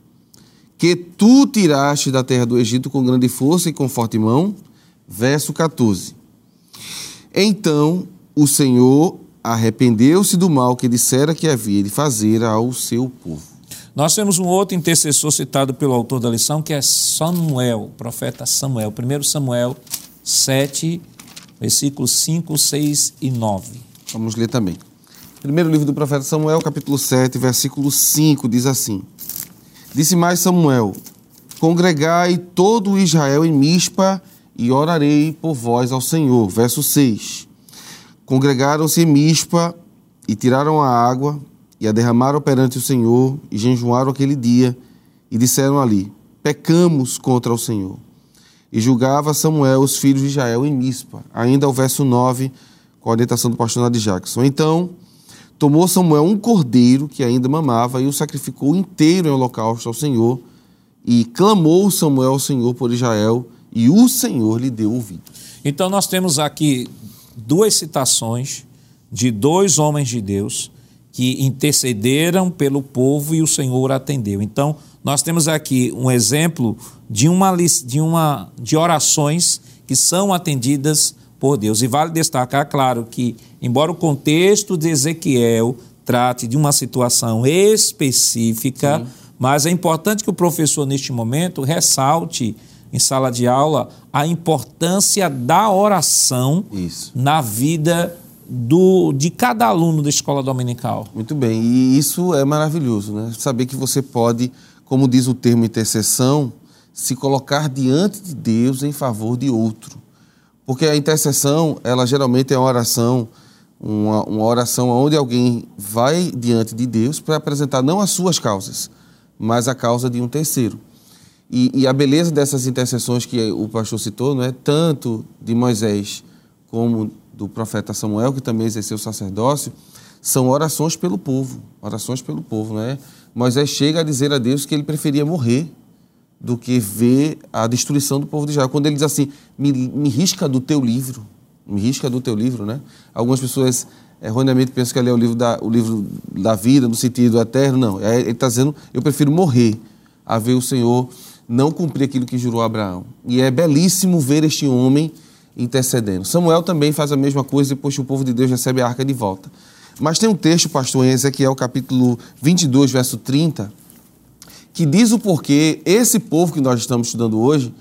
que tu tiraste da terra do Egito com grande força e com forte mão? Verso 14. Então o Senhor arrependeu-se do mal que dissera que havia de fazer ao seu povo. Nós temos um outro intercessor citado pelo autor da lição, que é Samuel, o profeta Samuel. 1 Samuel 7, versículos 5, 6 e 9. Vamos ler também. Primeiro livro do profeta Samuel, capítulo 7, versículo 5, diz assim: Disse mais Samuel: Congregai todo Israel em Mispa e orarei por vós ao Senhor. Verso 6. Congregaram-se em Mispa e tiraram a água e a derramaram perante o Senhor e jejuaram aquele dia e disseram ali: Pecamos contra o Senhor. E julgava Samuel os filhos de Israel em Mispa. Ainda o verso 9 com a orientação do pastor Nadir Jackson. Então, tomou Samuel um cordeiro que ainda mamava e o sacrificou inteiro em holocausto ao Senhor. E clamou Samuel ao Senhor por Israel, e o Senhor lhe deu ouvido. Então, nós temos aqui duas citações de dois homens de Deus que intercederam pelo povo e o Senhor atendeu. Então, nós temos aqui um exemplo de uma de uma de orações que são atendidas por Deus. E vale destacar, claro, que embora o contexto de Ezequiel trate de uma situação específica, Sim. mas é importante que o professor neste momento ressalte em sala de aula a importância da oração Isso. na vida do, de cada aluno da escola dominical. Muito bem, e isso é maravilhoso, né? Saber que você pode, como diz o termo intercessão, se colocar diante de Deus em favor de outro. Porque a intercessão, ela geralmente é uma oração, uma, uma oração onde alguém vai diante de Deus para apresentar não as suas causas, mas a causa de um terceiro. E, e, a beleza dessas intercessões que o pastor citou, não é tanto de Moisés como do profeta Samuel, que também exerceu o sacerdócio, são orações pelo povo, orações pelo povo, né? Moisés chega a dizer a Deus que ele preferia morrer do que ver a destruição do povo de Israel. Quando ele diz assim, me, me risca do teu livro, me risca do teu livro, né? Algumas pessoas erroneamente pensam que ali é o livro da, o livro da vida, no sentido eterno, não. É, ele está dizendo, eu prefiro morrer a ver o Senhor não cumprir aquilo que jurou a Abraão. E é belíssimo ver este homem intercedendo. Samuel também faz a mesma coisa depois que o povo de Deus recebe a arca de volta. Mas tem um texto, pastor, em Ezequiel capítulo 22, verso 30, que diz o porquê esse povo que nós estamos estudando hoje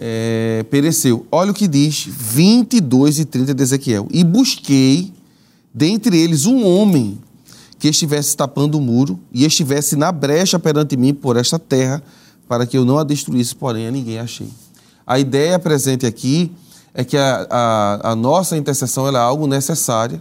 é, pereceu. Olha o que diz 22 e 30 de Ezequiel. E busquei dentre eles um homem que estivesse tapando o muro e estivesse na brecha perante mim por esta terra, para que eu não a destruísse, porém a ninguém achei. A ideia presente aqui é que a, a, a nossa intercessão é algo necessário,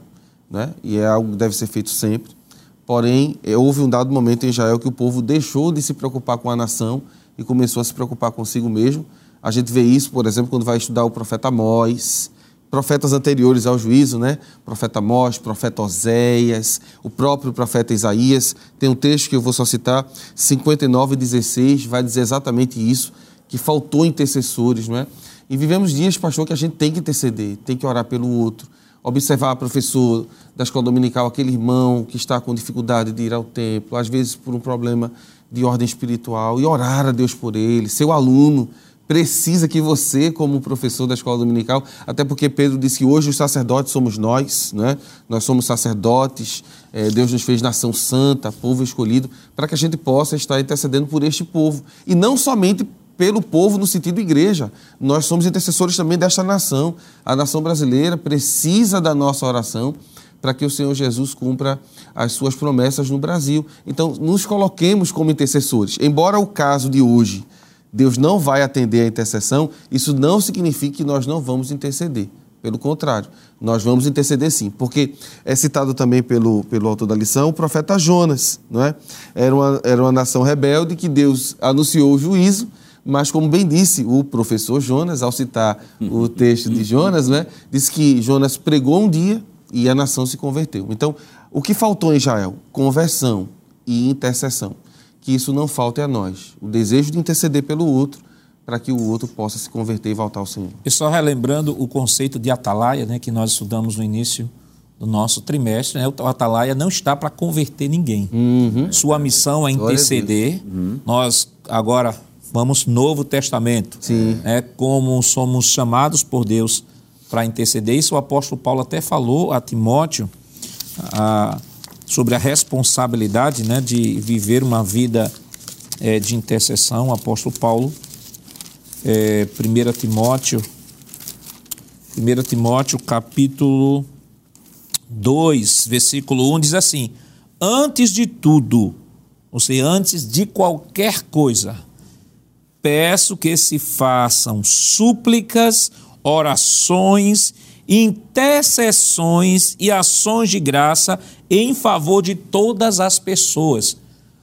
né? e é algo que deve ser feito sempre. Porém, é, houve um dado momento em Israel que o povo deixou de se preocupar com a nação e começou a se preocupar consigo mesmo. A gente vê isso, por exemplo, quando vai estudar o profeta Amós, profetas anteriores ao juízo, né? Profeta Amós, profeta Oséias, o próprio profeta Isaías. Tem um texto que eu vou só citar, 59 e 16, vai dizer exatamente isso, que faltou intercessores, não é? E vivemos dias, pastor, que a gente tem que interceder, tem que orar pelo outro. Observar, professor da escola dominical, aquele irmão que está com dificuldade de ir ao templo, às vezes por um problema de ordem espiritual, e orar a Deus por ele. Seu aluno precisa que você, como professor da escola dominical, até porque Pedro disse que hoje os sacerdotes somos nós, né? nós somos sacerdotes, é, Deus nos fez nação santa, povo escolhido, para que a gente possa estar intercedendo por este povo. E não somente pelo povo no sentido igreja. Nós somos intercessores também desta nação. A nação brasileira precisa da nossa oração para que o Senhor Jesus cumpra as suas promessas no Brasil. Então, nos coloquemos como intercessores. Embora o caso de hoje Deus não vai atender a intercessão, isso não significa que nós não vamos interceder. Pelo contrário, nós vamos interceder sim, porque é citado também pelo, pelo autor da lição o profeta Jonas, não é? Era uma, era uma nação rebelde que Deus anunciou o juízo, mas como bem disse o professor Jonas, ao citar o texto de Jonas, né, disse que Jonas pregou um dia e a nação se converteu. Então, o que faltou em Israel? Conversão e intercessão. Que isso não falte a nós. O desejo de interceder pelo outro para que o outro possa se converter e voltar ao Senhor. E só relembrando o conceito de atalaia, né, que nós estudamos no início do nosso trimestre, né, o atalaia não está para converter ninguém. Uhum. Sua missão é interceder. Uhum. Nós agora vamos Novo Testamento, Sim. É como somos chamados por Deus para interceder. Isso o apóstolo Paulo até falou a Timóteo a, sobre a responsabilidade né, de viver uma vida é, de intercessão. O apóstolo Paulo, é, 1 Timóteo, 1 Timóteo capítulo 2, versículo 1, diz assim: Antes de tudo, ou seja, antes de qualquer coisa, peço que se façam súplicas, orações, intercessões e ações de graça em favor de todas as pessoas.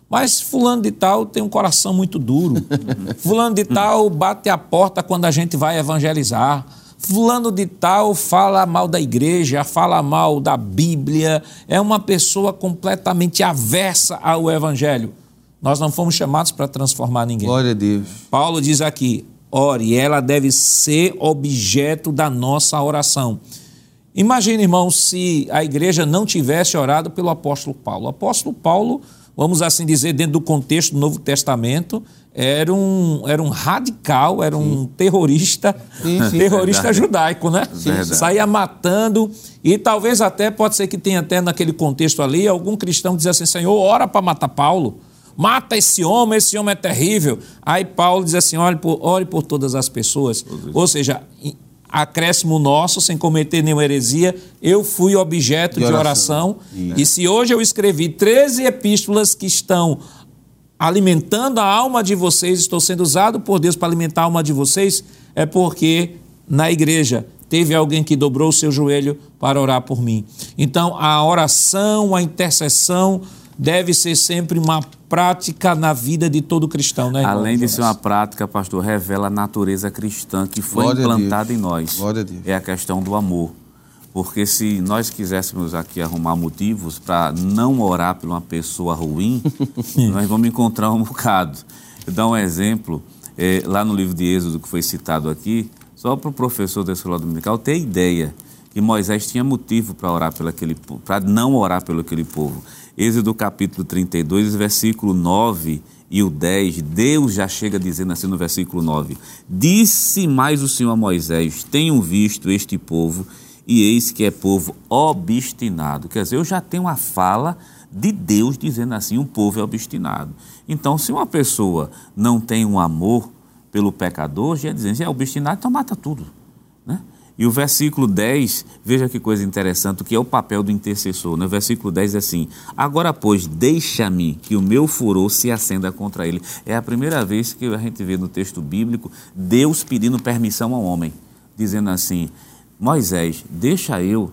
Mas fulano de tal tem um coração muito duro. fulano de tal bate a porta quando a gente vai evangelizar. Fulano de tal fala mal da igreja, fala mal da Bíblia, é uma pessoa completamente aversa ao Evangelho. Nós não fomos chamados para transformar ninguém. Glória a Deus. Paulo diz aqui: ore, ela deve ser objeto da nossa oração. Imagine, irmão, se a igreja não tivesse orado pelo apóstolo Paulo. O apóstolo Paulo, vamos assim dizer, dentro do contexto do Novo Testamento, era um, era um radical, era um terrorista, Sim, sim. terrorista Verdade. judaico, né? Verdade. Saía matando e talvez até, pode ser que tenha até naquele contexto ali, algum cristão diz assim, Senhor, ora para matar Paulo, mata esse homem, esse homem é terrível. Aí Paulo diz assim, ore por, ore por todas as pessoas. Ou seja, acréscimo nosso, sem cometer nenhuma heresia, eu fui objeto De de oração. oração. E se hoje eu escrevi 13 epístolas que estão alimentando a alma de vocês, estou sendo usado por Deus para alimentar a alma de vocês, é porque na igreja teve alguém que dobrou o seu joelho para orar por mim. Então, a oração, a intercessão deve ser sempre uma prática na vida de todo cristão, né? irmão? Além de ser uma prática, pastor, revela a natureza cristã que foi Glória implantada em nós. Glória a Deus. É a questão do amor. Porque se nós quiséssemos aqui arrumar motivos para não orar por uma pessoa ruim, nós vamos encontrar um bocado. Eu dar um exemplo, eh, lá no livro de Êxodo, que foi citado aqui, só para o professor da escola dominical ter ideia que Moisés tinha motivo para orar pelo aquele para não orar pelo aquele povo. Êxodo capítulo 32, versículo 9 e o 10, Deus já chega dizendo assim no versículo 9: Disse mais o Senhor a Moisés: Tenho visto este povo, e eis que é povo obstinado. Quer dizer, eu já tenho a fala de Deus dizendo assim: um povo é obstinado. Então, se uma pessoa não tem um amor pelo pecador, já dizendo, é obstinado, então mata tudo. Né? E o versículo 10, veja que coisa interessante, o que é o papel do intercessor. No versículo 10 é assim: Agora, pois, deixa-me que o meu furor se acenda contra ele. É a primeira vez que a gente vê no texto bíblico Deus pedindo permissão ao homem, dizendo assim: Moisés, deixa eu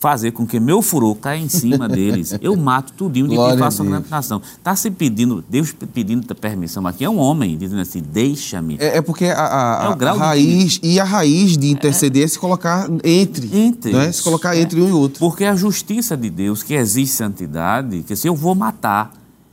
fazer com que meu furor caia em cima deles. Eu mato tudinho de Glória quem a uma Deus. nação. Está se pedindo, Deus pedindo permissão aqui, é um homem dizendo assim: deixa-me. É, é porque a, a- É a raiz, e a raiz de interceder é se colocar entre. Entre. Né? Se colocar É. entre um e outro. Porque a justiça de Deus, que exige santidade, que assim, eu vou matar.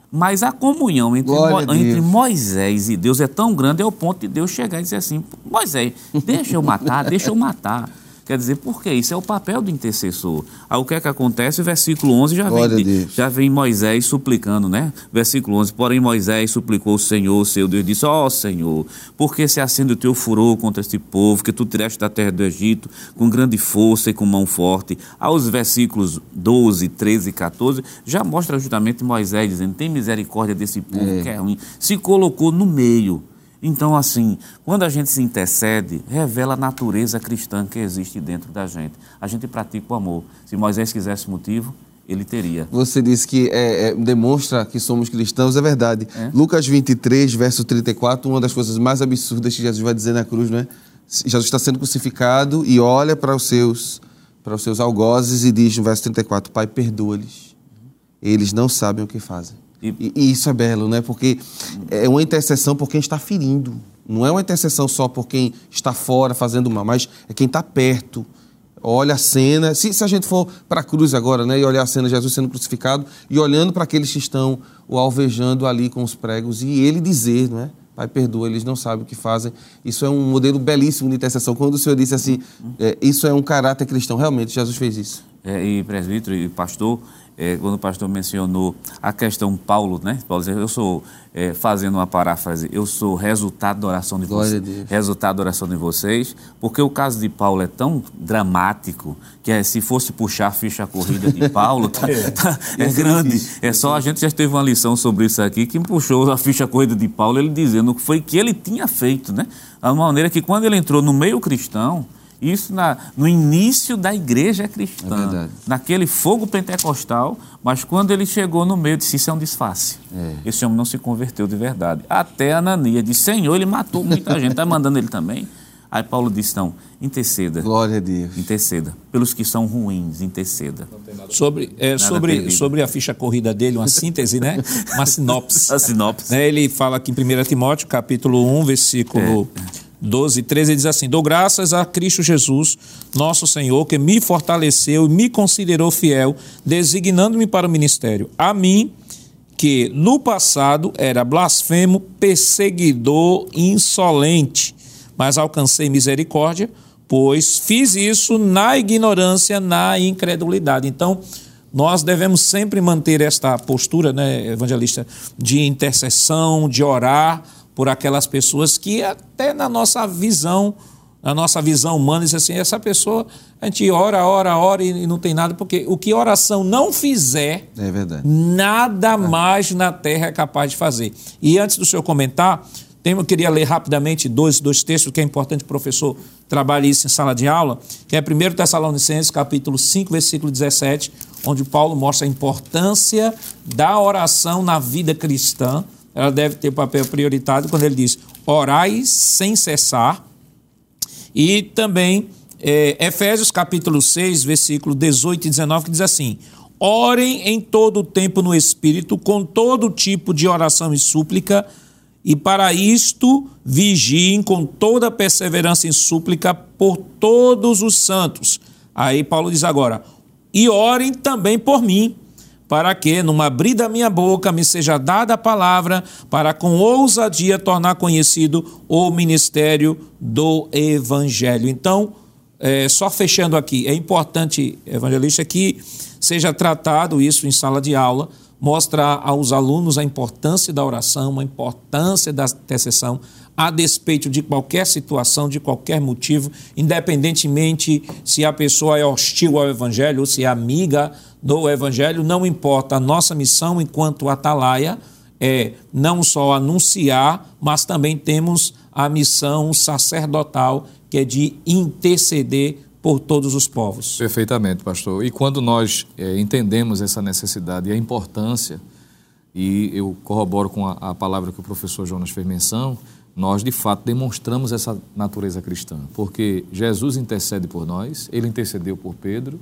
Mas a comunhão entre, Mo- a entre Moisés e Deus é tão grande, é o ponto de Deus chegar e dizer assim: Moisés, deixa eu matar, deixa eu matar. Quer dizer, por quê? Isso é o papel do intercessor. Aí o que é que acontece? O versículo 11 já Glória vem, já vem Moisés suplicando, né? Versículo 11: Porém, Moisés suplicou o Senhor, seu Deus, disse: Ó Senhor, por que se acende o teu furor contra este povo que tu tiraste da terra do Egito com grande força e com mão forte? Aos versículos 12, 13 e 14, já mostra justamente Moisés dizendo: Tem misericórdia desse povo que é ruim. Se colocou no meio. Então, assim, quando a gente se intercede, revela a natureza cristã que existe dentro da gente. A gente pratica o amor. Se Moisés quisesse motivo, ele teria. Você disse que é, é, demonstra que somos cristãos, é verdade. Lucas 23, verso 34, uma das coisas mais absurdas que Jesus vai dizer na cruz, não é? Jesus está sendo crucificado e olha para os seus para os seus algozes e diz no verso 34, Pai, perdoa-lhes. Eles não sabem o que fazem. E- E, isso é belo, né? Porque é uma intercessão por quem está ferindo. Não é uma intercessão só por quem está fora fazendo mal, mas é quem está perto. Olha a cena. Se, se a gente for para a cruz agora, né? E olhar a cena de Jesus sendo crucificado e olhando para aqueles que estão o alvejando ali com os pregos e ele dizer, não é? Pai, perdoa, eles não sabem o que fazem. Isso é um modelo belíssimo de intercessão. Quando o Senhor disse assim, é, isso é um caráter cristão, realmente, Jesus fez isso. É, e presbítero e pastor, é, quando o pastor mencionou a questão Paulo, né? Paulo dizia, eu sou, é, fazendo uma paráfrase, eu sou resultado da oração de Glória vocês. a. Resultado da oração de vocês, porque o caso de Paulo é tão dramático que é, se fosse puxar a ficha corrida de Paulo, tá- tá- é, grande. É só a gente já teve uma lição sobre isso aqui, que puxou a ficha corrida de Paulo, ele dizendo que foi que ele tinha feito, né? De uma maneira que quando ele entrou no meio cristão, isso na, no início da igreja cristã, É naquele fogo pentecostal, mas quando ele chegou no meio, disse: Isso é um disfarce. É. Esse homem não se converteu de verdade. Até Ananias disse: Senhor, ele matou muita gente, está mandando ele também. Aí Paulo disse: Não, interceda. Glória a Deus. Interceda. Pelos que são ruins, interceda. Sobre, é, sobre, perdido. sobre a ficha corrida dele, uma síntese, né? Uma sinopse. A sinopse. Né, Ele fala aqui em 1 Timóteo, capítulo 1, versículo 12, 13, diz assim: Dou graças a Cristo Jesus, nosso Senhor, que me fortaleceu e me considerou fiel, designando-me para o ministério. A mim, que no passado era blasfemo, perseguidor, insolente, mas alcancei misericórdia, pois fiz isso na ignorância, na incredulidade. Então, nós devemos sempre manter esta postura, né, evangelista, de intercessão, de orar por aquelas pessoas que até na nossa visão, na nossa visão humana, diz assim, essa pessoa, a gente ora, ora, ora e não tem nada, porque o que oração não fizer, é nada é. mais na terra é capaz de fazer. E antes do senhor comentar, eu queria ler rapidamente dois, dois textos que é importante o professor trabalhe isso em sala de aula, que é 1 Tessalonicenses, capítulo 5, versículo 17, onde Paulo mostra a importância da oração na vida cristã, ela deve ter papel prioritário quando ele diz orai sem cessar. E também é, Efésios capítulo 6, versículo 18 e 19, que diz assim: Orem em todo o tempo no Espírito, com todo tipo de oração e súplica, e para isto vigiem com toda perseverança e súplica por todos os santos. Aí Paulo diz agora: e orem também por mim para que, numa abrir da minha boca, me seja dada a palavra, para com ousadia tornar conhecido o ministério do Evangelho. Então, é, só fechando aqui, é importante, evangelista, que seja tratado isso em sala de aula, mostrar aos alunos a importância da oração, a importância da intercessão, a despeito de qualquer situação, de qualquer motivo, independentemente se a pessoa é hostil ao Evangelho ou se é amiga do Evangelho, não importa. A nossa missão enquanto atalaia é não só anunciar, mas também temos a missão sacerdotal, que é de interceder por todos os povos. Perfeitamente, pastor. E quando nós é, entendemos essa necessidade e a importância, e eu corroboro com a, a palavra que o professor Jonas fez menção, nós de fato demonstramos essa natureza cristã, porque Jesus intercede por nós, ele intercedeu por Pedro,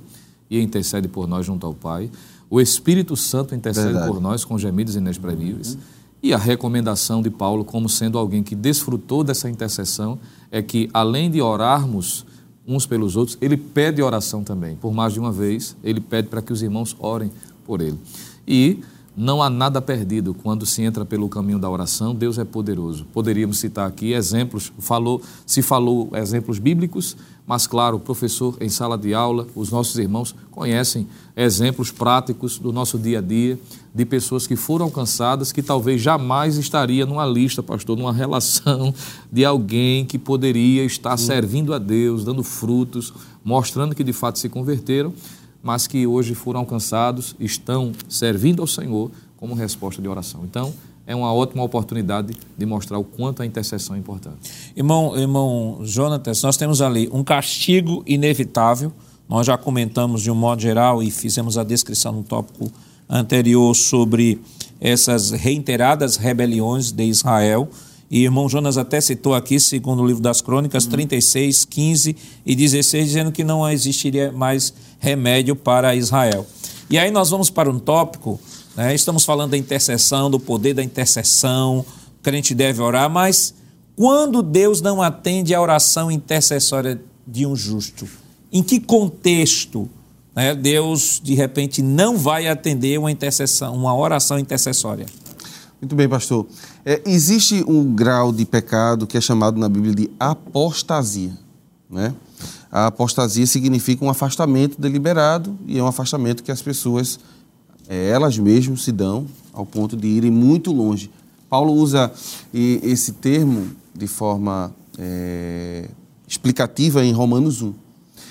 e intercede por nós junto ao Pai. O Espírito Santo intercede Verdade. por nós com gemidos inexprimíveis. Uhum. E a recomendação de Paulo, como sendo alguém que desfrutou dessa intercessão, é que, além de orarmos uns pelos outros, ele pede oração também. Por mais de uma vez, ele pede para que os irmãos orem por ele. E não há nada perdido quando se entra pelo caminho da oração. Deus é poderoso. Poderíamos citar aqui exemplos, falou, se falou exemplos bíblicos, mas claro, o professor em sala de aula, os nossos irmãos conhecem exemplos práticos do nosso dia a dia de pessoas que foram alcançadas que talvez jamais estaria numa lista, pastor, numa relação de alguém que poderia estar servindo a Deus, dando frutos, mostrando que de fato se converteram mas que hoje foram alcançados, estão servindo ao Senhor como resposta de oração. Então, é uma ótima oportunidade de mostrar o quanto a intercessão é importante. Irmão, irmão Jonatas, nós temos ali um castigo inevitável. Nós já comentamos de um modo geral e fizemos a descrição no tópico anterior sobre essas reiteradas rebeliões de Israel. E irmão Jonas até citou aqui, segundo o livro das Crônicas, uhum. 36, 15 e 16, dizendo que não existiria mais remédio para Israel. E aí nós vamos para um tópico, né? estamos falando da intercessão, do poder da intercessão, o crente deve orar, mas quando Deus não atende a oração intercessória de um justo, em que contexto né, Deus de repente não vai atender uma intercessão, uma oração intercessória? Muito bem, pastor. É, existe um grau de pecado que é chamado na Bíblia de apostasia. Né? A apostasia significa um afastamento deliberado e é um afastamento que as pessoas, é, elas mesmas, se dão ao ponto de irem muito longe. Paulo usa esse termo de forma é, explicativa em Romanos 1.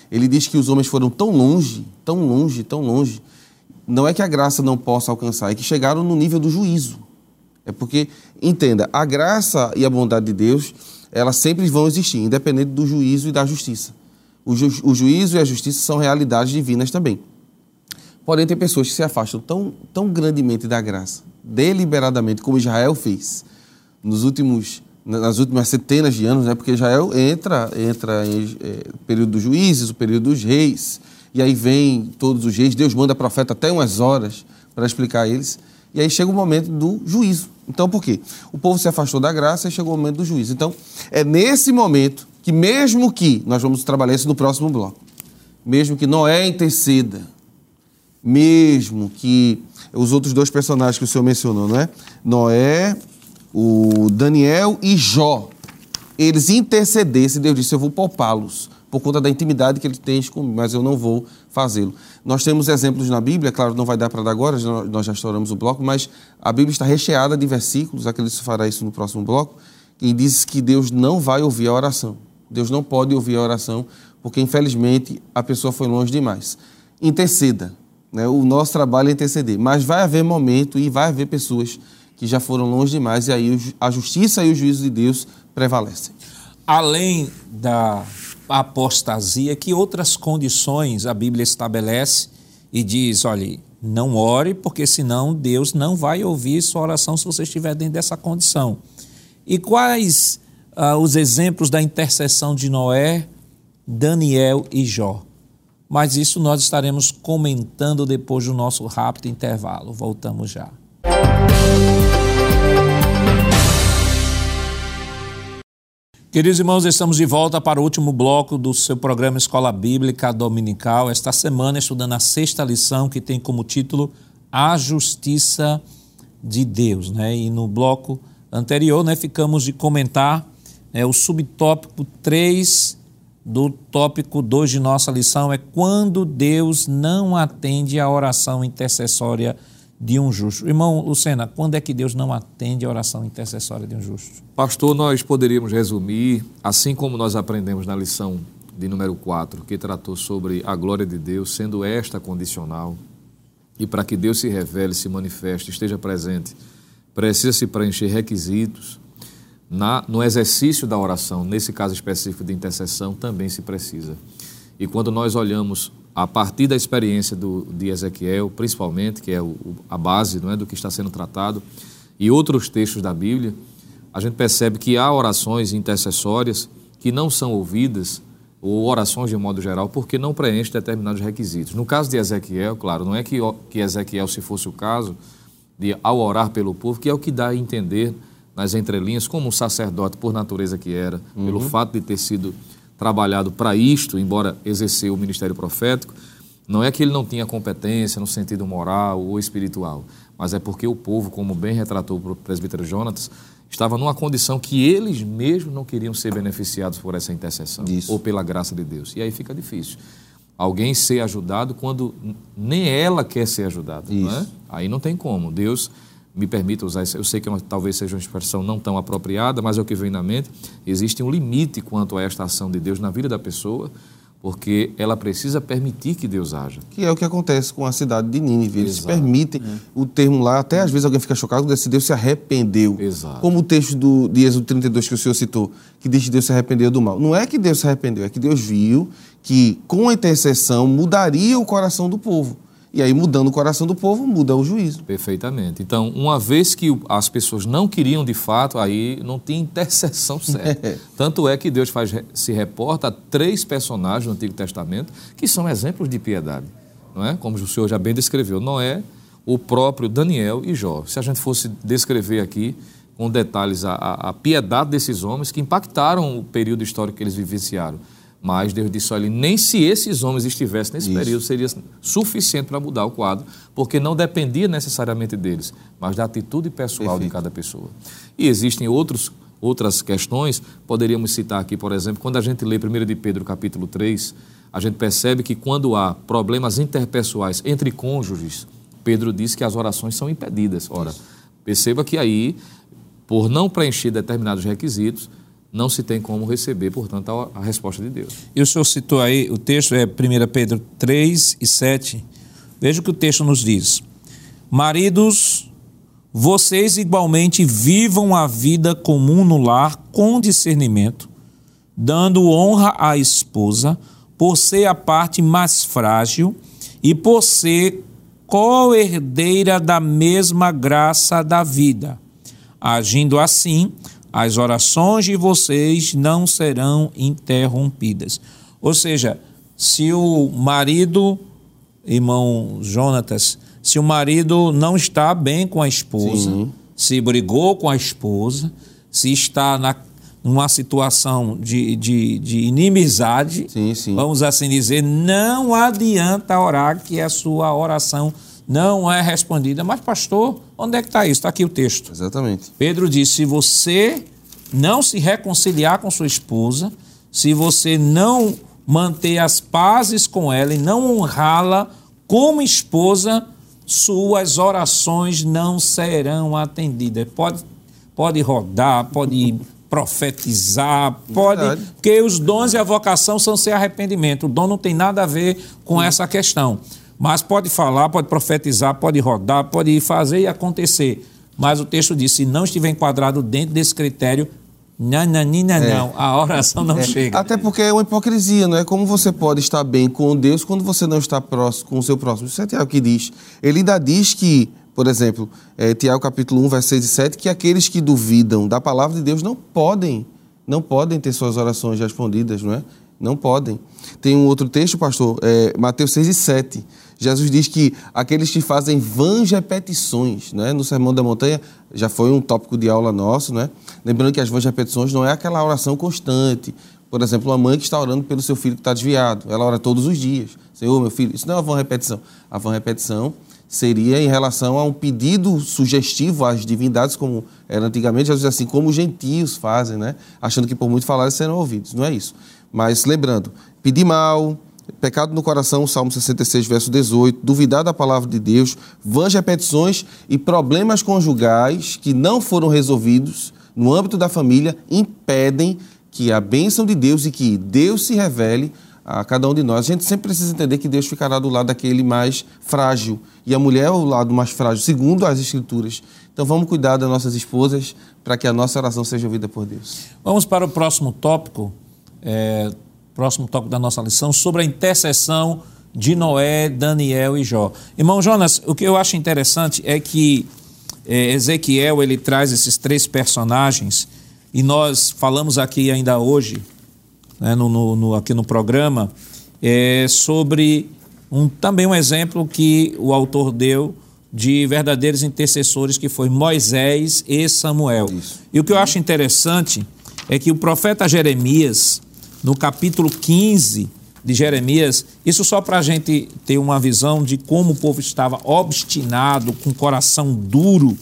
Ele diz que os homens foram tão longe, tão longe, tão longe. Não é que a graça não possa alcançar, é que chegaram no nível do juízo. É porque, entenda, a graça e a bondade de Deus, elas sempre vão existir, independente do juízo e da justiça. O, ju o juízo e a justiça são realidades divinas também. Porém, tem pessoas que se afastam tão, tão grandemente da graça, deliberadamente, como Israel fez nos últimos, nas últimas centenas de anos, né? porque Israel entra, entra em é, período dos juízes, o período dos reis, e aí vem todos os reis, Deus manda profeta até umas horas para explicar a eles, e aí chega o momento do juízo Então, por quê? O povo se afastou da graça e chegou o momento do juízo. Então, é nesse momento que, mesmo que, nós vamos trabalhar isso no próximo bloco, mesmo que Noé interceda, mesmo que os outros dois personagens que o senhor mencionou, não é? Noé, o Daniel e Jó, eles intercedessem, Deus disse: Eu vou poupá-los por conta da intimidade que ele tem comigo, mas eu não vou fazê-lo. Nós temos exemplos na Bíblia, claro, não vai dar para dar agora, nós já estouramos o bloco, mas a Bíblia está recheada de versículos, que fará isso no próximo bloco, que diz que Deus não vai ouvir a oração. Deus não pode ouvir a oração, porque infelizmente a pessoa foi longe demais. Interceda. Né? O nosso trabalho é interceder. Mas vai haver momento e vai haver pessoas que já foram longe demais, e aí a justiça e o juízo de Deus prevalecem. Além da apostasia, que outras condições a Bíblia estabelece e diz: olhe, não ore, porque senão Deus não vai ouvir sua oração se você estiver dentro dessa condição. E quais ah, os exemplos da intercessão de Noé, Daniel e Jó? Mas isso nós estaremos comentando depois do nosso rápido intervalo. Voltamos já. Queridos irmãos, estamos de volta para o último bloco do seu programa Escola Bíblica Dominical. Esta semana, estudando a sexta lição, que tem como título A Justiça de Deus. Né? E no bloco anterior, né, ficamos de comentar né, o subtópico 3 do tópico 2 de nossa lição: é quando Deus não atende a oração intercessória um justo. Irmão Lucena, quando é que Deus não atende a oração intercessória de um justo? Pastor, nós poderíamos resumir, assim como nós aprendemos na lição de número 4, que tratou sobre a glória de Deus, sendo esta condicional, e para que Deus se revele, se manifeste, esteja presente, precisa se preencher requisitos. Na, no exercício da oração, nesse caso específico de intercessão, também se precisa. E quando nós olhamos a partir da experiência do, de Ezequiel, principalmente, que é o, a base não é, do que está sendo tratado, e outros textos da Bíblia, a gente percebe que há orações intercessórias que não são ouvidas, ou orações de modo geral, porque não preenchem determinados requisitos. No caso de Ezequiel, claro, não é que, que Ezequiel, se fosse o caso, de, ao orar pelo povo, que é o que dá a entender nas entrelinhas, como um sacerdote por natureza que era, uhum. pelo fato de ter sido trabalhado para isto, embora exerceu o ministério profético, não é que ele não tinha competência no sentido moral ou espiritual, mas é porque o povo, como bem retratou o presbítero Jonatas, estava numa condição que eles mesmos não queriam ser beneficiados por essa intercessão Isso. ou pela graça de Deus. E aí fica difícil. Alguém ser ajudado quando nem ela quer ser ajudada. Não é? Aí não tem como. Deus me permita usar isso, eu sei que é uma, talvez seja uma expressão não tão apropriada, mas é o que vem na mente. Existe um limite quanto a esta ação de Deus na vida da pessoa, porque ela precisa permitir que Deus haja. Que é o que acontece com a cidade de Nínive. Eles Exato. permitem é. o termo lá, até às vezes alguém fica chocado quando Deus se arrependeu. Exato. Como o texto do, de Êxodo 32 que o senhor citou, que diz que Deus se arrependeu do mal. Não é que Deus se arrependeu, é que Deus viu que com a intercessão mudaria o coração do povo. E aí, mudando o coração do povo, muda o juízo. Perfeitamente. Então, uma vez que as pessoas não queriam de fato, aí não tem intercessão certa. É. Tanto é que Deus faz, se reporta a três personagens no Antigo Testamento que são exemplos de piedade. Não é? Como o senhor já bem descreveu, Noé, o próprio Daniel e Jó. Se a gente fosse descrever aqui com detalhes a, a, a piedade desses homens que impactaram o período histórico que eles vivenciaram mas Deus disse: olha, nem se esses homens estivessem nesse Isso. período seria suficiente para mudar o quadro, porque não dependia necessariamente deles, mas da atitude pessoal Perfeito. de cada pessoa. E existem outros, outras questões, poderíamos citar aqui, por exemplo, quando a gente lê 1 de Pedro capítulo 3, a gente percebe que quando há problemas interpessoais entre cônjuges, Pedro diz que as orações são impedidas. Ora, Isso. perceba que aí, por não preencher determinados requisitos, não se tem como receber, portanto, a, resposta de Deus. E o senhor citou aí, o texto é 1 Pedro 3 e 7. Veja o que o texto nos diz. Maridos, vocês igualmente vivam a vida comum no lar com discernimento, dando honra à esposa, por ser a parte mais frágil e por ser co-herdeira da mesma graça da vida. Agindo assim, as orações de vocês não serão interrompidas. Ou seja, se o marido, irmão Jonatas, se o marido não está bem com a esposa, Sim. se brigou com a esposa, se está na, numa situação de, de, de inimizade, Sim, sim. vamos assim dizer, não adianta orar que a sua oração não é respondida. Mas, pastor, onde é que está isso? Está aqui o texto. Exatamente. Pedro disse: se você não se reconciliar com sua esposa, se você não manter as pazes com ela e não honrá-la como esposa, suas orações não serão atendidas. Pode, pode rodar, pode profetizar, pode. Verdade. Porque os dons e a vocação são sem arrependimento. O dom não tem nada a ver com essa questão. Mas pode falar, pode profetizar, pode rodar, pode fazer e acontecer. Mas o texto diz: se não estiver enquadrado dentro desse critério, não, não, não, a oração não chega. Até porque é uma hipocrisia, não é? Como você pode estar bem com Deus quando você não está próximo com o seu próximo? Isso é Tiago que diz. Ele ainda diz que, por exemplo, é, Tiago capítulo 1, versos 6 e 7, que aqueles que duvidam da palavra de Deus não podem, não podem ter suas orações respondidas, não é? Não podem. Tem um outro texto, pastor, é, Mateus 6 e 7. Jesus diz que aqueles que fazem vãs repetições, né? no Sermão da Montanha, já foi um tópico de aula nosso, né? lembrando que as vãs repetições não é aquela oração constante. Por exemplo, uma mãe que está orando pelo seu filho que está desviado, ela ora todos os dias. Senhor, meu filho, isso não é uma vã repetição. A vã repetição seria em relação a um pedido sugestivo às divindades, como era antigamente, Jesus assim, como os gentios fazem, né? achando que por muito falar serão ouvidos. Não é isso. Mas lembrando, pedir mal, pecado no coração, Salmo 66, verso 18, duvidar da palavra de Deus, vãs repetições e problemas conjugais que não foram resolvidos no âmbito da família impedem que a bênção de Deus e que Deus se revele a cada um de nós. A gente sempre precisa entender que Deus ficará do lado daquele mais frágil e a mulher é o lado mais frágil, segundo as Escrituras. Então vamos cuidar das nossas esposas para que a nossa oração seja ouvida por Deus. Vamos para o próximo tópico, é, próximo tópico da nossa lição, sobre a intercessão de Noé, Daniel e Jó. Irmão Jonas, o que eu acho interessante é que é, Ezequiel ele traz esses três personagens e nós falamos aqui ainda hoje, né, no, no- no- aqui no programa, é, sobre um, também um exemplo que o autor deu de verdadeiros intercessores que foi Moisés e Samuel. Isso. E o que eu acho interessante é que o profeta Jeremias, no capítulo 15 de Jeremias, isso só para a gente ter uma visão de como o povo estava obstinado, com coração duro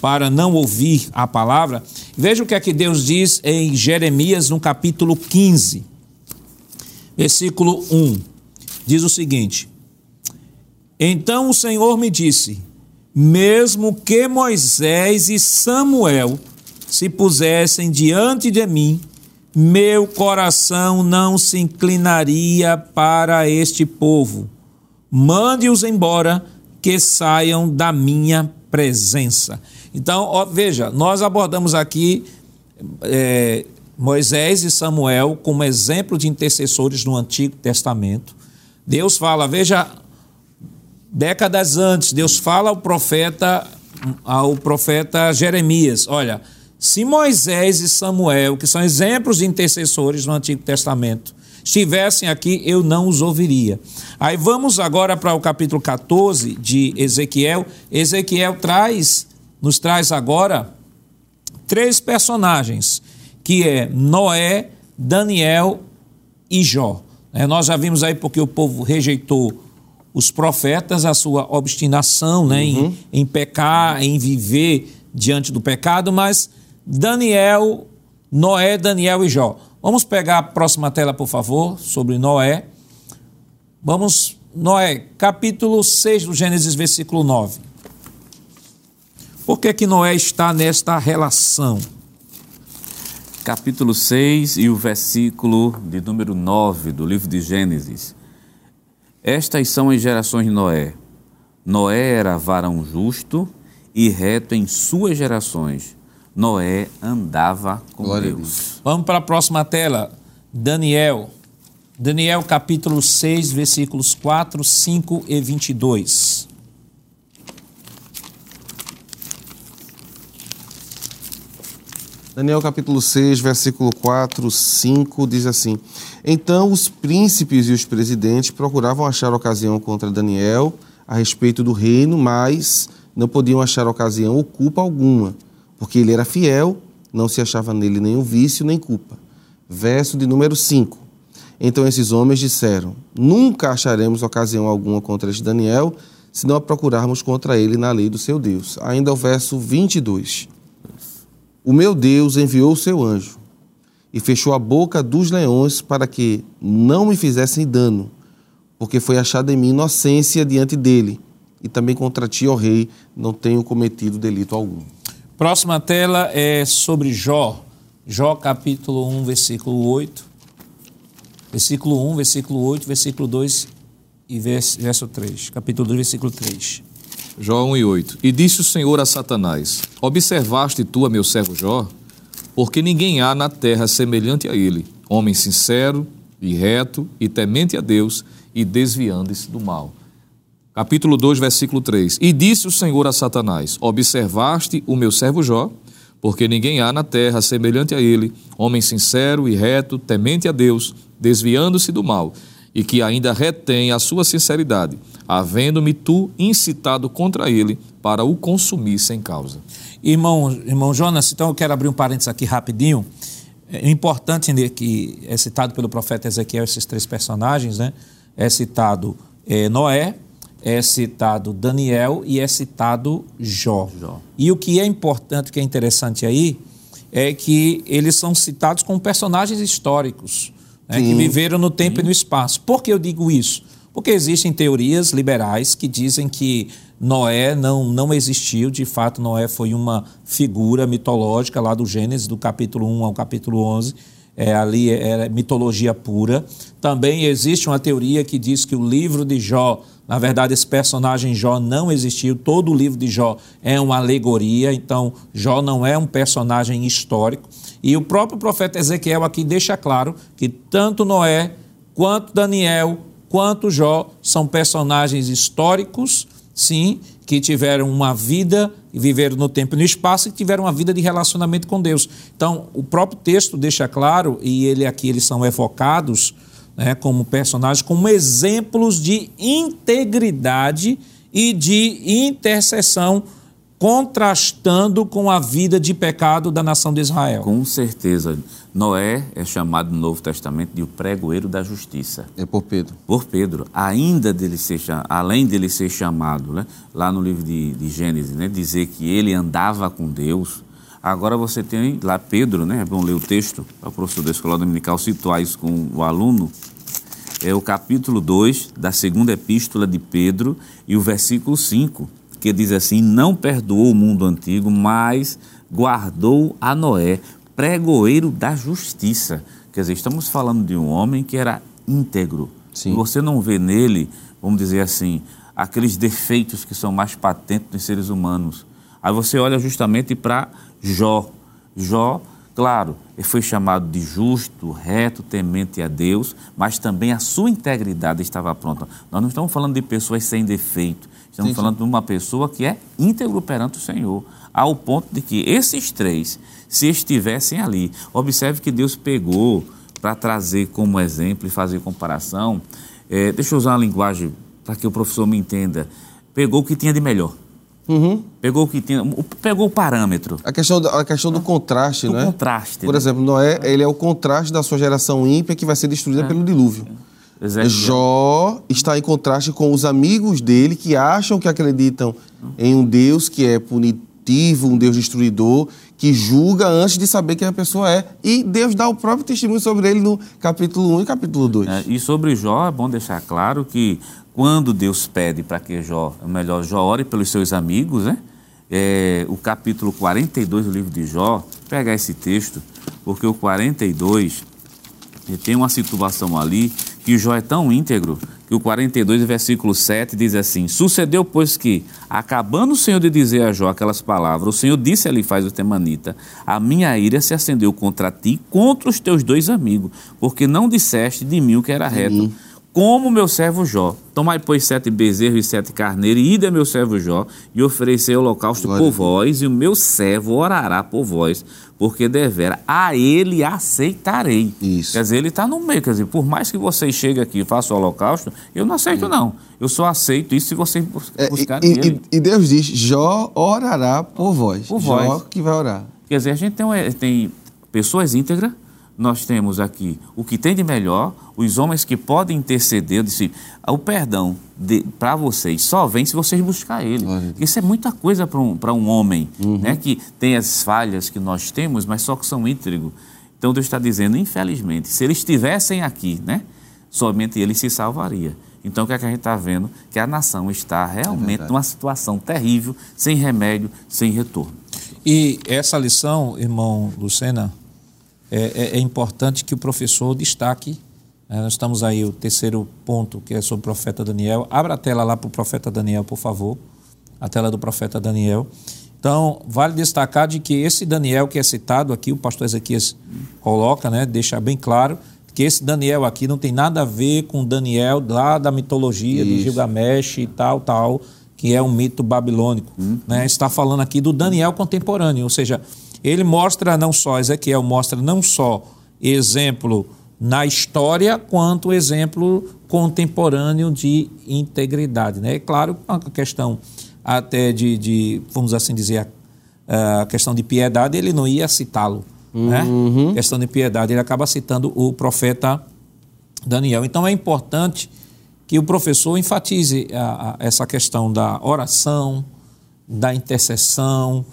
para não ouvir a palavra. Veja o que é que Deus diz em Jeremias, no capítulo 15, versículo 1. Diz o seguinte: Então o Senhor me disse: mesmo que Moisés e Samuel se pusessem diante de mim, meu coração não se inclinaria para este povo. Mande-os embora, que saiam da minha presença. Então, ó, veja, nós abordamos aqui é, Moisés e Samuel como exemplo de intercessores no Antigo Testamento. Deus fala, veja, décadas antes, Deus fala ao profeta, ao profeta Jeremias: olha, se Moisés e Samuel, que são exemplos de intercessores no Antigo Testamento, estivessem aqui, eu não os ouviria. Aí vamos agora para o capítulo 14 de Ezequiel. Ezequiel traz, nos traz agora três personagens, que é Noé, Daniel e Jó. É, nós já vimos aí porque o povo rejeitou os profetas, a sua obstinação né, em, em pecar, em viver diante do pecado, mas Daniel, Noé, Daniel e Jó. Vamos pegar a próxima tela, por favor, sobre Noé. Vamos, Noé, capítulo 6 do Gênesis, versículo 9. Por que, que Noé está nesta relação? capítulo 6 e o versículo de número 9 do livro de Gênesis. Estas são as gerações de Noé. Noé era varão justo e reto em suas gerações. Noé andava com Glória Deus. Vamos para a próxima tela. Daniel. Daniel, capítulo 6, versículos 4, 5 e 22. Daniel capítulo 6, versículo 4, 5 diz assim: Então os príncipes e os presidentes procuravam achar ocasião contra Daniel a respeito do reino, mas não podiam achar ocasião ou culpa alguma, porque ele era fiel, não se achava nele nenhum vício nem culpa. Verso de número 5. Então esses homens disseram: Nunca acharemos ocasião alguma contra este Daniel, se não a procurarmos contra ele na lei do seu Deus. Ainda o verso 22. O meu Deus enviou o seu anjo e fechou a boca dos leões para que não me fizessem dano, porque foi achada em mim inocência diante dele. E também contra ti, ó rei, não tenho cometido delito algum. Próxima tela é sobre Jó. Jó capítulo 1, versículo 8. Versículo 1, versículo 8, versículo 2 e verso 3. Capítulo 2, versículo 3. Jó 1 e 8. E disse o Senhor a Satanás: Observaste tu a meu servo Jó? Porque ninguém há na terra semelhante a ele, homem sincero e reto e temente a Deus e desviando-se do mal. Capítulo 2, versículo 3. E disse o Senhor a Satanás: Observaste o meu servo Jó? Porque ninguém há na terra semelhante a ele, homem sincero e reto, temente a Deus, desviando-se do mal, e que ainda retém a sua sinceridade, havendo-me tu incitado contra ele para o consumir sem causa. Irmão, irmão Jonas, então eu quero abrir um parênteses aqui rapidinho. É importante entender que é citado pelo profeta Ezequiel esses três personagens, né? É citado é, Noé, é citado Daniel e é citado Jó. Jó. E o que é importante, que é interessante aí, é que eles são citados como personagens históricos, né, que viveram no tempo Sim. e no espaço. Por que eu digo isso? Porque existem teorias liberais que dizem que Noé não, não existiu, de fato, Noé foi uma figura mitológica lá do Gênesis, do capítulo 1 ao capítulo 11. É, ali é, é mitologia pura. Também existe uma teoria que diz que o livro de Jó na verdade, esse personagem Jó não existiu. Todo o livro de Jó é uma alegoria, então Jó não é um personagem histórico. E o próprio profeta Ezequiel aqui deixa claro que tanto Noé, quanto Daniel, quanto Jó são personagens históricos, sim, que tiveram uma vida, viveram no tempo e no espaço e tiveram uma vida de relacionamento com Deus. Então, o próprio texto deixa claro, e ele aqui eles são evocados né, como personagens, como exemplos de integridade e de intercessão, contrastando com a vida de pecado da nação de Israel. Com certeza. Noé é chamado no Novo Testamento de o pregoeiro da justiça. É por Pedro. Por Pedro. Ainda dele ser, além dele ser chamado, né, lá no livro de, de Gênesis, né, dizer que ele andava com Deus, Agora você tem lá Pedro, né? É bom ler o texto. O professor da Escola Dominical situar isso com o aluno. É o capítulo 2 da segunda epístola de Pedro e o versículo 5, que diz assim: Não perdoou o mundo antigo, mas guardou a Noé, pregoeiro da justiça. Quer dizer, estamos falando de um homem que era íntegro. Sim. Você não vê nele, vamos dizer assim, aqueles defeitos que são mais patentes nos seres humanos. Aí você olha justamente para Jó. Jó, claro, ele foi chamado de justo, reto, temente a Deus, mas também a sua integridade estava pronta. Nós não estamos falando de pessoas sem defeito, estamos sim, falando sim. de uma pessoa que é íntegro perante o Senhor, ao ponto de que esses três, se estivessem ali, observe que Deus pegou para trazer como exemplo e fazer comparação. É, deixa eu usar uma linguagem para que o professor me entenda. Pegou o que tinha de melhor. Uhum. Pegou o que tinha, pegou o parâmetro. A questão, a questão do contraste, do né? contraste. Por né? exemplo, Noé, ele é o contraste da sua geração ímpia que vai ser destruída é. pelo dilúvio. Exato. Jó está em contraste com os amigos dele que acham que acreditam em um Deus que é punitivo, um Deus destruidor, que julga antes de saber quem a pessoa é. E Deus dá o próprio testemunho sobre ele no capítulo 1 e capítulo 2. É, e sobre Jó, é bom deixar claro que quando Deus pede para que Jó, é melhor, Jó ore pelos seus amigos, né? É, o capítulo 42 do livro de Jó, pegar esse texto, porque o 42 tem uma situação ali que Jó é tão íntegro que o 42, versículo 7 diz assim: Sucedeu, pois, que, acabando o Senhor de dizer a Jó aquelas palavras, o Senhor disse a Elifaz o Temanita: A minha ira se acendeu contra ti, contra os teus dois amigos, porque não disseste de mim o que era reto. Uhum como meu servo Jó. Tomai, pois, sete bezerros e sete carneiros, e ide a meu servo Jó, e oferecei holocausto Glória por vós, e o meu servo orará por vós, porque devera a ele aceitarei. Isso. Quer dizer, ele está no meio. Quer dizer, por mais que vocês cheguem aqui e façam o holocausto, eu não aceito, não. Eu só aceito isso se vocês É, buscarem e, ele. e- e Deus diz: Jó orará por vós. Por Jó vós. que vai orar. Quer dizer, a gente tem, tem pessoas íntegras, nós temos aqui o que tem de melhor, os homens que podem interceder, eu disse, o perdão para vocês só vem se vocês buscar ele. Isso é muita coisa para um, pra um homem, Uhum. né, que tem as falhas que nós temos, mas só que são íntegros. Então Deus está dizendo, infelizmente, se eles estivessem aqui, né, somente ele se salvaria. Então o que, é que a gente está vendo? Que a nação está realmente verdade. numa situação terrível, sem remédio, sem retorno. E essa lição, irmão Lucena, é, é- é importante que o professor destaque. né? nós estamos aí, o terceiro ponto, que é sobre o profeta Daniel. Abra a tela lá para o profeta Daniel, por favor. A tela do profeta Daniel. Então, vale destacar de que esse Daniel que é citado aqui, o pastor Ezequias coloca, né, deixa bem claro, que esse Daniel aqui não tem nada a ver com o Daniel lá da mitologia de Isso. Gilgamesh e tal, tal, que é um mito babilônico. Né? Está falando aqui do Daniel contemporâneo, ou seja, ele mostra não só, Ezequiel mostra não só exemplo na história, quanto exemplo contemporâneo de integridade. Né? É claro, a questão até de, de, vamos assim dizer, a, questão de piedade, ele não ia citá-lo. Né? Questão de piedade, ele acaba citando o profeta Daniel. Então é importante que o professor enfatize a- a- essa questão da oração, da intercessão,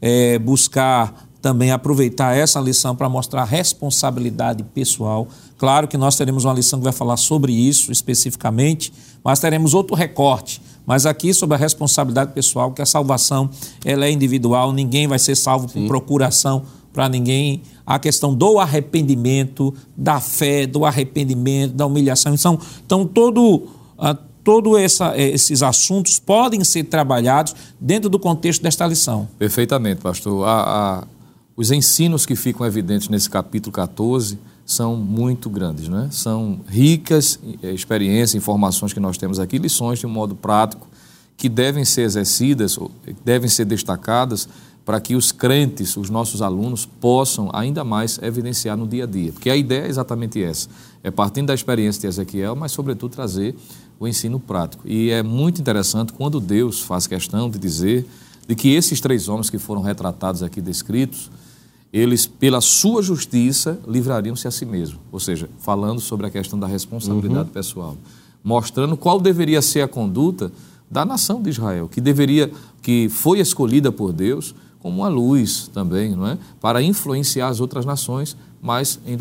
é, buscar também aproveitar essa lição para mostrar responsabilidade pessoal. Claro que nós teremos uma lição que vai falar sobre isso especificamente, mas teremos outro recorte. Mas aqui sobre a responsabilidade pessoal, que a salvação ela é individual, ninguém vai ser salvo por procuração para ninguém. A questão do arrependimento, da fé, do arrependimento, da humilhação. Então, então todo, todo essa, eh, esses assuntos podem ser trabalhados dentro do contexto desta lição. Perfeitamente, pastor. A- a- os ensinos que ficam evidentes nesse capítulo 14 são muito grandes, né? São ricas eh, experiências, informações que nós temos aqui, lições de um modo prático que devem ser exercidas, ou devem ser destacadas para que os crentes, os nossos alunos, possam ainda mais evidenciar no dia a dia. Porque a ideia é exatamente essa. É partindo da experiência de Ezequiel, mas, sobretudo, trazer o ensino prático. E é muito interessante quando Deus faz questão de dizer de que esses três homens que foram retratados aqui descritos, eles, pela sua justiça, livrariam-se a si mesmos. Ou seja, falando sobre a questão da responsabilidade pessoal. Mostrando qual deveria ser a conduta da nação de Israel, que deveria, que foi escolhida por Deus como uma luz também, não é? Para influenciar as outras nações, mas em,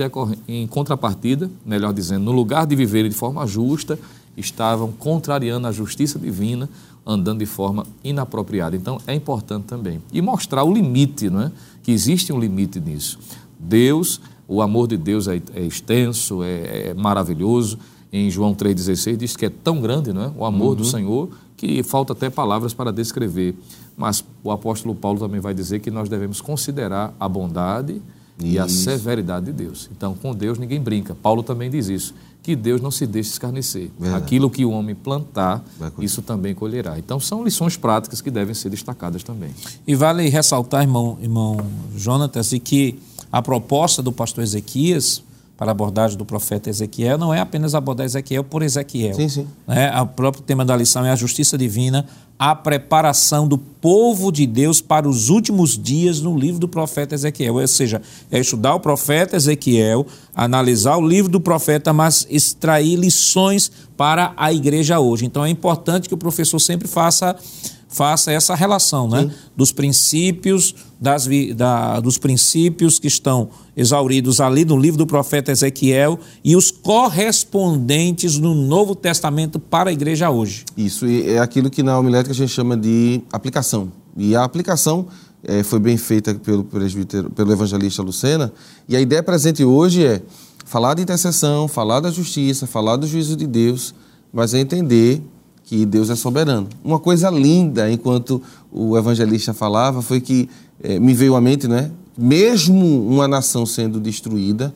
em contrapartida, melhor dizendo, no lugar de viverem de forma justa, estavam contrariando a justiça divina, andando de forma inapropriada. Então, é importante também. E mostrar o limite, não é? Que existe um limite nisso. Deus, o amor de Deus é, é extenso, é, é maravilhoso. Em João 3,16 diz que é tão grande, não é? O amor do Senhor que falta até palavras para descrever. Mas o apóstolo Paulo também vai dizer que nós devemos considerar a bondade e a severidade de Deus. Então, com Deus ninguém brinca. Paulo também diz isso, que Deus não se deixa escarnecer. Verdade. Aquilo que o homem plantar, isso também colherá. Então, são lições práticas que devem ser destacadas também. E vale ressaltar, irmão, irmão Jonatas, de que a proposta do pastor Ezequias para a abordagem do profeta Ezequiel não é apenas abordar Ezequiel por Ezequiel. Sim, sim. Né? O próprio tema da lição é a justiça divina, a preparação do povo de Deus para os últimos dias no livro do profeta Ezequiel. Ou seja, é estudar o profeta Ezequiel, analisar o livro do profeta, mas extrair lições para a igreja hoje. Então é importante que o professor sempre faça faça essa relação, né? Dos princípios, das, da- dos princípios que estão exauridos ali no livro do profeta Ezequiel e os correspondentes no Novo Testamento para a igreja hoje. Isso é aquilo que na homilética a gente chama de aplicação. E a aplicação eh, foi bem feita pelo presbítero, pelo evangelista Lucena. E a ideia presente hoje é falar de intercessão, falar da justiça, falar do juízo de Deus, mas é entender que Deus é soberano. Uma coisa linda, enquanto o evangelista falava, foi que eh, me veio à mente, né? Mesmo uma nação sendo destruída,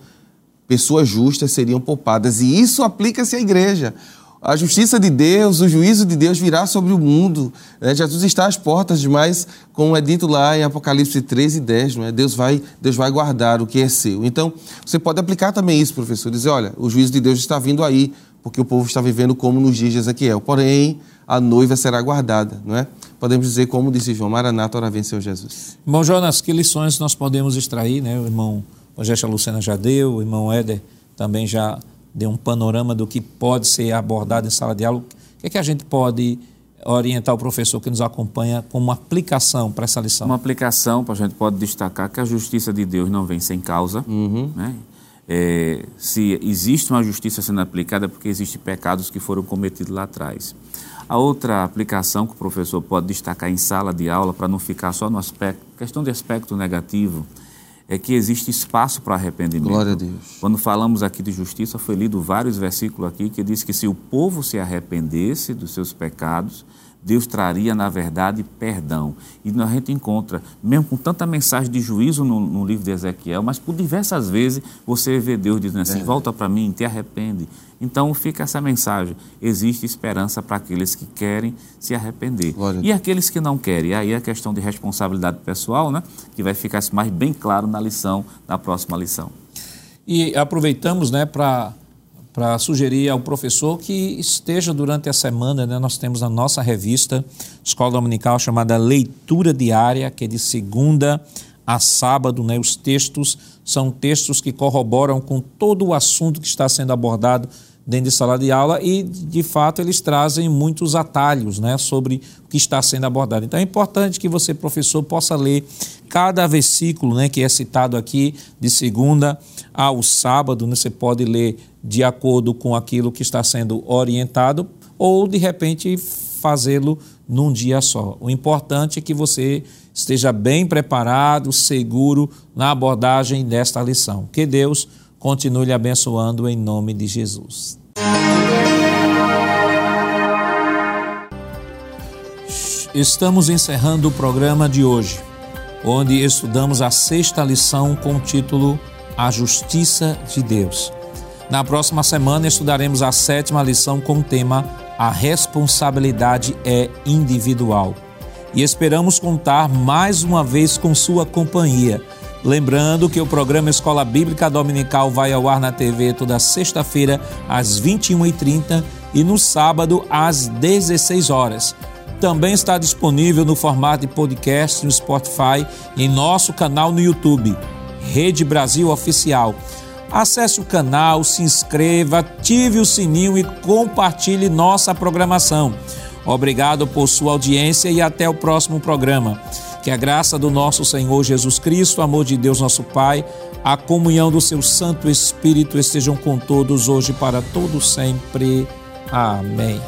pessoas justas seriam poupadas. E isso aplica-se à igreja. a justiça de Deus, o juízo de Deus virá sobre o mundo. Né? Jesus está às portas, mas, como é dito lá em Apocalipse 13 e 10, não é? Deus, vai, Deus vai guardar o que é seu. Então, você pode aplicar também isso, professor, dizer, olha, o juízo de Deus está vindo aí, porque o povo está vivendo como nos dias de Ezequiel. Porém, a noiva será guardada, não é? Podemos dizer, como disse João, Maranata, ora vem, Senhor Jesus. Irmão Jonas, que lições nós podemos extrair, né? O irmão Rogério Lucena já deu, o irmão Éder também já deu um panorama do que pode ser abordado em sala de aula. O que, é que a gente pode orientar o professor que nos acompanha como uma aplicação para essa lição? Uma aplicação, a gente pode destacar que a justiça de Deus não vem sem causa. Uhum. Né? É, se existe uma justiça sendo aplicada, é porque existem pecados que foram cometidos lá atrás. A outra aplicação que o professor pode destacar em sala de aula, para não ficar só no aspecto, questão de aspecto negativo, é que existe espaço para arrependimento. Glória a Deus. Quando falamos aqui de justiça, foi lido vários versículos aqui que diz que se o povo se arrependesse dos seus pecados, Deus traria, na verdade, perdão. E a gente encontra, mesmo com tanta mensagem de juízo no, no livro de Ezequiel, mas por diversas vezes você vê Deus dizendo assim: é. volta para mim, te arrepende. Então fica essa mensagem: existe esperança para aqueles que querem se arrepender. Glória e aqueles que não querem. Aí a questão de responsabilidade pessoal, né, que vai ficar mais bem claro na lição, na próxima lição. E aproveitamos né, para para sugerir ao professor que esteja durante a semana, né, nós temos a nossa revista Escola Dominical chamada Leitura Diária, que é de segunda a sábado, né, os textos são textos que corroboram com todo o assunto que está sendo abordado dentro de sala de aula e, de fato, eles trazem muitos atalhos né, sobre o que está sendo abordado. Então, é importante que você, professor, possa ler cada versículo né, que é citado aqui, de segunda ao sábado. Né, você pode ler de acordo com aquilo que está sendo orientado ou, de repente, fazê-lo num dia só. O importante é que você esteja bem preparado, seguro na abordagem desta lição. Que Deus continue lhe abençoando em nome de Jesus. Estamos encerrando o programa de hoje, onde estudamos a sexta lição com o título A Justiça de Deus. Na próxima semana estudaremos a sétima lição com o tema A responsabilidade é individual. E esperamos contar mais uma vez com sua companhia Lembrando que o programa Escola Bíblica Dominical vai ao ar na TV toda sexta-feira às 21h30 e no sábado às 16 horas. Também está disponível no formato de podcast no Spotify e em nosso canal no YouTube, Rede Brasil Oficial. Acesse o canal, se inscreva, ative o sininho e compartilhe nossa programação. Obrigado por sua audiência e até o próximo programa. Que a graça do nosso Senhor Jesus Cristo, o amor de Deus nosso Pai, a comunhão do seu Santo Espírito estejam com todos hoje para todo sempre. Amém.